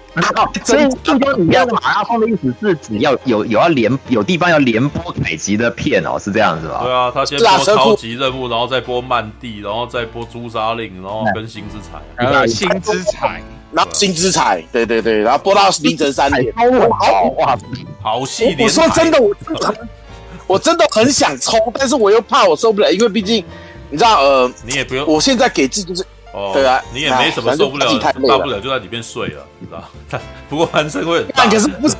所以就说你要马拉松的意思是只要有有要连有地方要连播凯吉的片哦，是这样子吧？对啊，他先播超级任务，然后再播曼蒂，然后再播朱砂令，然后跟星之彩，还有星之彩。然后新之彩，对对对，然后播到凌晨三点，好哇，好戏连台。我说真的，我真的很，我真的很想抽，但是我又怕我受不了，因为毕竟你知道，呃，你也不用，我现在给自己就是，哦，对啊，你也没什么受不了，大不了就在里面睡了，你知道？<laughs> 不过鼾声会很大，可是不是，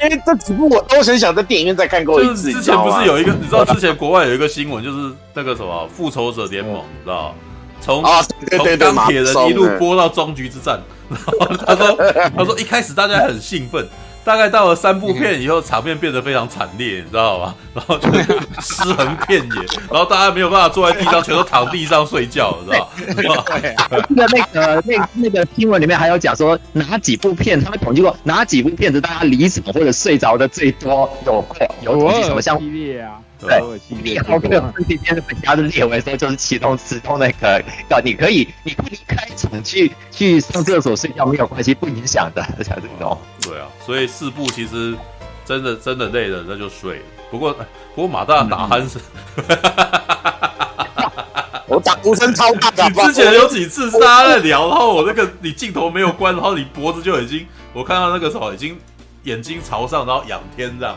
因为这几部我都很想在电影院再看过一次。之前不是有一个，你知道之前国外有一个新闻，就是那个什么复仇者联盟，你知道？从啊，对对对，从钢铁人一路播到终局之战，然后他说他说一开始大家很兴奋，大概到了三部片以后，场面变得非常惨烈，你知道吗？然后就尸横遍野，然后大家没有办法坐在地上，全都躺地上睡觉，你知道吗？那那个那那个新闻里面还有讲说哪几部片，他们统计过哪几部片子大家离场或者睡着的最多，有有统计什么像系列啊？对，你好，这个身体变得本家的列为说就是其中其中那个，你可以你不离开场去去上厕所睡觉没有关系，不影响的，像这种。对啊，所以四步其实真的真的累了那就睡了。不过不过马大打鼾声，我打呼声超大的。你之前有几次大家在聊，然后我那个你镜头没有关，然后你脖子就已经我看到那个时候已经眼睛朝上，然后仰天这样。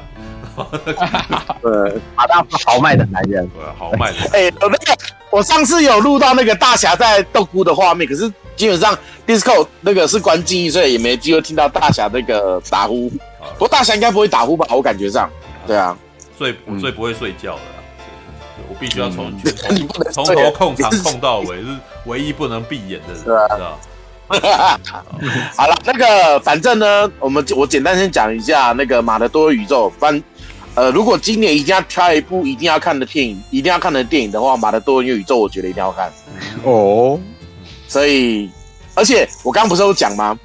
<laughs> 对，马大是豪迈的男人，对，豪迈的。哎，那个，我上次有录到那个大侠在斗菇的画面，可是基本上 Discord 那个是关静音，所以也没机会听到大侠那个打呼。不过大侠应该不会打呼吧？我感觉上，对啊，最我最不会睡觉的，我必须要从从头控场控到尾，是唯一不能闭眼的人，知道。<laughs> 好了，那个反正呢，我们我简单先讲一下那个马的多宇宙。反呃，如果今年一定要挑一部一定要看的电影，一定要看的电影的话，马的多元宇宙我觉得一定要看。哦，所以而且我刚刚不是有讲吗？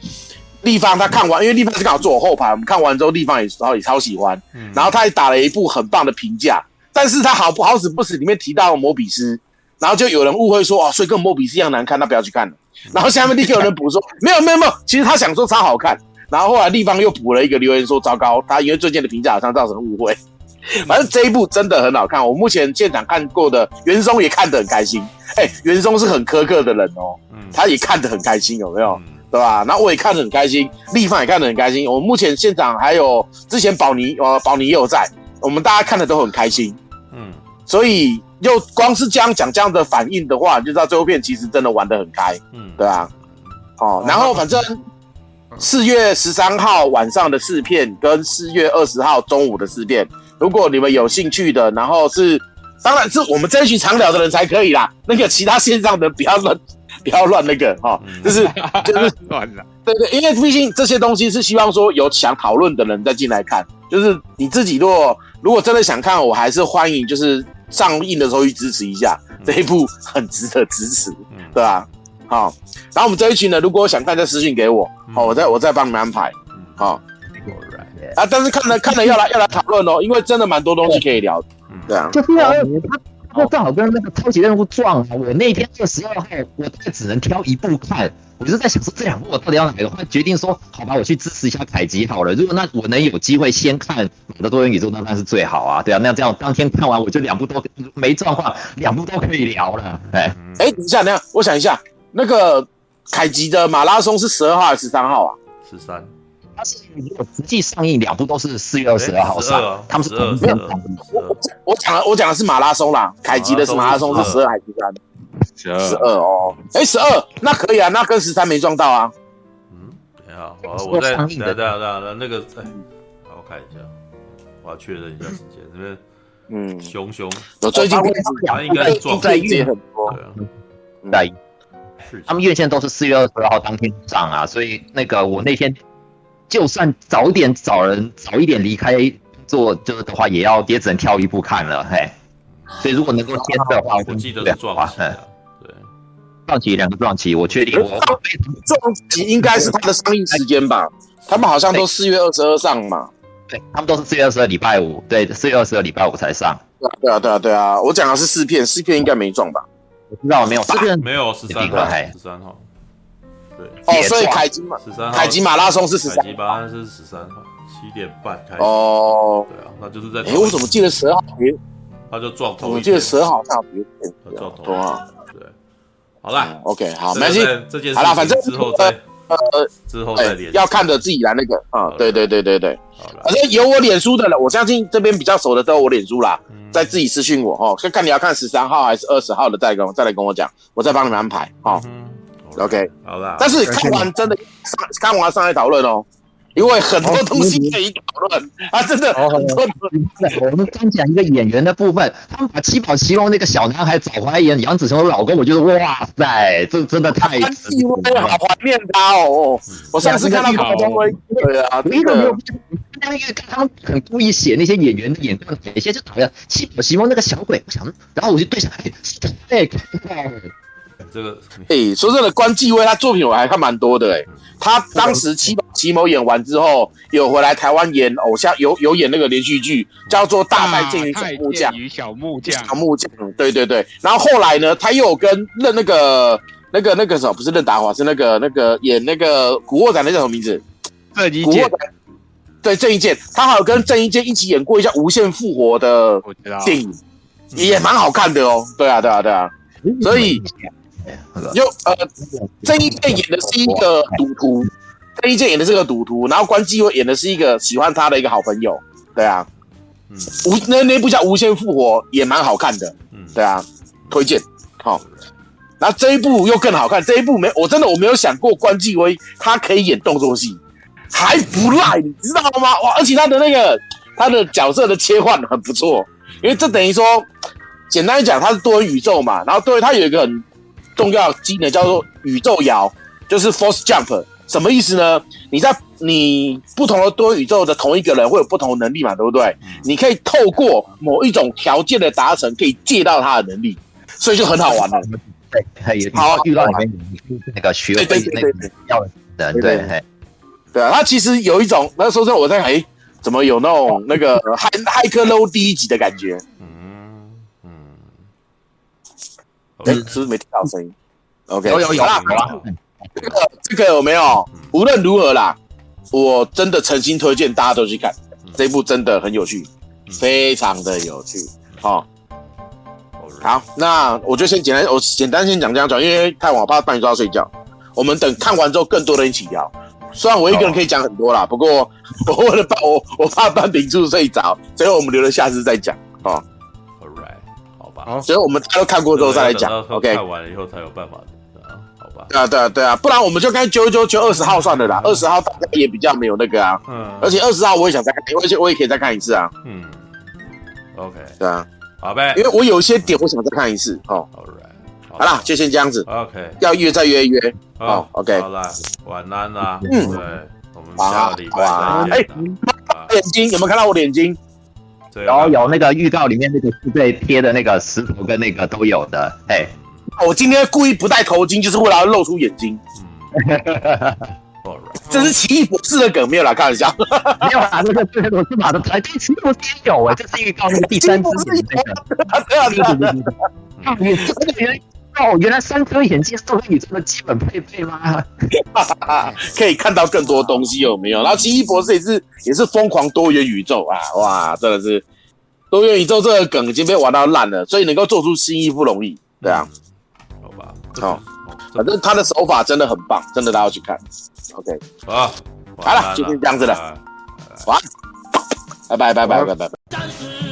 立方他看完，因为立方是刚好坐我后排，我们看完之后，立方也然后也超喜欢，然后他也打了一部很棒的评价。但是他好不好死不死里面提到摩比斯，然后就有人误会说啊，所以跟摩比斯一样难看，那不要去看了。然后下面立刻有人补说，没有没有没有，其实他想说超好看。然后后来立方又补了一个留言说糟糕，他因为最近的评价好像造成误会。<laughs> 反正这一部真的很好看，我目前现场看过的，袁松也看得很开心。哎，袁松是很苛刻的人哦，他也看得很开心，有没有？对吧？然后我也看得很开心，立方也看得很开心。我目前现场还有之前宝尼，呃，宝尼也有在，我们大家看的都很开心。嗯，所以。又光是这样讲这样的反应的话，你就知道这部片其实真的玩得很开，嗯，对啊，哦，然后反正四月十三号晚上的试片跟四月二十号中午的试片，如果你们有兴趣的，然后是当然是我们这一群常聊的人才可以啦，那个其他线上的不要乱 <laughs> 不要乱那个哈、哦，就是 <laughs> 就是乱了，对对，因为毕竟这些东西是希望说有想讨论的人再进来看，就是你自己如果如果真的想看，我还是欢迎就是。上映的时候去支持一下。这一部，很值得支持，对吧？好，然后我们这一群呢，如果想看，再私信给我，好，我再我再帮你们安排，好。啊，但是看了 <laughs> 看了要来要来讨论哦，因为真的蛮多东西可以聊，对啊。就是他他正好跟那个超级任务撞啊！我那天二十二号，我大概只能挑一部看。我就在想说，这两部我到底要哪个？后来决定说，好吧，我去支持一下凯吉好了。如果那我能有机会先看《马的多元宇宙》，那当然是最好啊！对啊，那这样当天看完，我就两部都没状况，两部都可以聊了。哎哎，等一下，等一下，我想一下，那个凯吉的马拉松是十二号还是十三号啊？十三。它是如果实际上映，两部都是四月二十二号上，他们是同没有。我我讲的我讲的是马拉松啦，凯吉的是马拉松是十二还是十三？十二，十二哦。哎，十二那可以啊，那跟十三没撞到啊。嗯，很好，好，我在等等等等那个，哎，好，我看一下，我要确认一下时间，这边，嗯，熊熊，我最近他应该撞在院很多，在，他们院线都是四月二十二号当天上啊，所以那个我那天。就算早点找人早一点离开做就是的话，也要也只能跳一部看了，嘿。所以如果能够先的话，我记得是撞期，对，撞期两个撞期，我确定我撞期应该是他的上映时间吧？他们好像都四月二十二上嘛，对，他们都是四月二十二礼拜五，对，四月二十二礼拜五才上。对啊，对啊，对啊，我讲的是四片，四片应该没撞吧？我知道没有，这边没有十三号，十三号。对哦，所以凯基马十三号，凯吉马拉松是十三，凯吉马拉松是十三号，七点半开始。哦，对啊，那就是在。哎，我怎么记得十二号别？他就撞头。我记得十二号他别。他撞头啊。对，好啦，OK，好，没关系，这件事好了，反正之后再呃之后再连。要看着自己来那个啊，对对对对对。好了，反正有我脸书的了，我相信这边比较熟的都有我脸书啦，再自己私信我哦，看看你要看十三号还是二十号的，再跟再来跟我讲，我再帮你们安排哦。OK，好啦。但是看完真的上看完上来讨论哦，因为很多东西可以讨论啊，真的。很多。我们刚讲一个演员的部分，他们把七宝奇龙那个小男孩找回来演杨紫琼的老公，我觉得哇塞，这真的太。意外了好怀念他哦，我上次看到关继威，对啊，一个没有。那个他们很故意写那些演员的演段，有些就讨厌七宝奇龙那个小鬼，我想，然后我就对上，哎，哎。这个哎、欸，说真的，关继威他作品我还看蛮多的哎、欸。他当时七宝奇谋演完之后，有回来台湾演偶像，有有演那个连续剧，叫做《大太监与小木匠》。小木匠，小木匠，对对对。然后后来呢，他又跟任那个那个那个什么，不是任达华，是那个那个演那个古惑仔那叫什么名字？郑伊健。对，郑伊健，他还有跟郑伊健一起演过一下《无限复活》的电影，也蛮好看的哦。对啊，对啊，对啊。所以。就呃，郑伊健演的是一个赌徒，郑伊健演的是个赌徒，然后关继威演的是一个喜欢他的一个好朋友，对啊，嗯，无那那部叫《无限复活》也蛮好看的，嗯，对啊，推荐，好、哦，然后这一部又更好看，这一部没我真的我没有想过关继威他可以演动作戏，还不赖，你知道吗？哇，而且他的那个他的角色的切换很不错，因为这等于说，简单讲他是多元宇宙嘛，然后对他有一个很。重要技能叫做宇宙摇，就是 force jump，什么意思呢？你在你不同的多宇宙的同一个人会有不同的能力嘛，对不对？嗯、你可以透过某一种条件的达成，可以借到他的能力，所以就很好玩了。对，好遇到里面那个学会那个要的对对对啊，他其实有一种，那说真的，我在哎，怎么有那种那个骇骇客 low 第一集的感觉？哎，是不是没听到声音？OK，有有有啦，这个这个有没有？无论如何啦，我真的诚心推荐大家都去看这一部，真的很有趣，非常的有趣。好，好，那我就先简单，我简单先讲这样讲，因为太晚我怕半夜都要睡觉。我们等看完之后，更多人一起聊。虽然我一个人可以讲很多啦，不过 <laughs> 我为了怕我我怕半屏住睡着，所以我们留着下次再讲。哦。所以我们都看过之后再来讲，OK。看完了以后才有办法的，好吧？对啊，对啊，对啊，不然我们就该揪一揪，揪二十号算了啦。二十号大家也比较没有那个啊，嗯。而且二十号我也想再看，而且我也可以再看一次啊。嗯，OK。对啊，好呗。因为我有一些点我想再看一次哦。好啦，就先这样子。OK。要约再约约。好，OK。好啦，晚安啦。嗯，对，我们下个礼拜再见。哎，眼睛有没有看到我的眼睛？然后有那个预告里面那个是被贴的那个石头跟那个都有的，哎，我今天故意不戴头巾，就是为了要露出眼睛。<laughs> 这是奇异博士的梗，没有啦，开玩笑，<laughs> 没有啦，这个这个我是马的台，这奇异博士也有哎，这是预告那个第三只眼这个，对 <laughs> 啊对啊。对啊，啊，你这个哦，原来三颗眼睛是宇宙的基本配备吗？<laughs> 可以看到更多东西有没有？然后奇异博士也是也是疯狂多元宇宙啊，哇，真的是多元宇宙这个梗已经被玩到烂了，所以能够做出新衣不容易，对啊，好吧，好。反正他的手法真的很棒，真的大家要去看。OK，好，好了，就先这样子了，晚安，拜拜拜拜拜拜拜。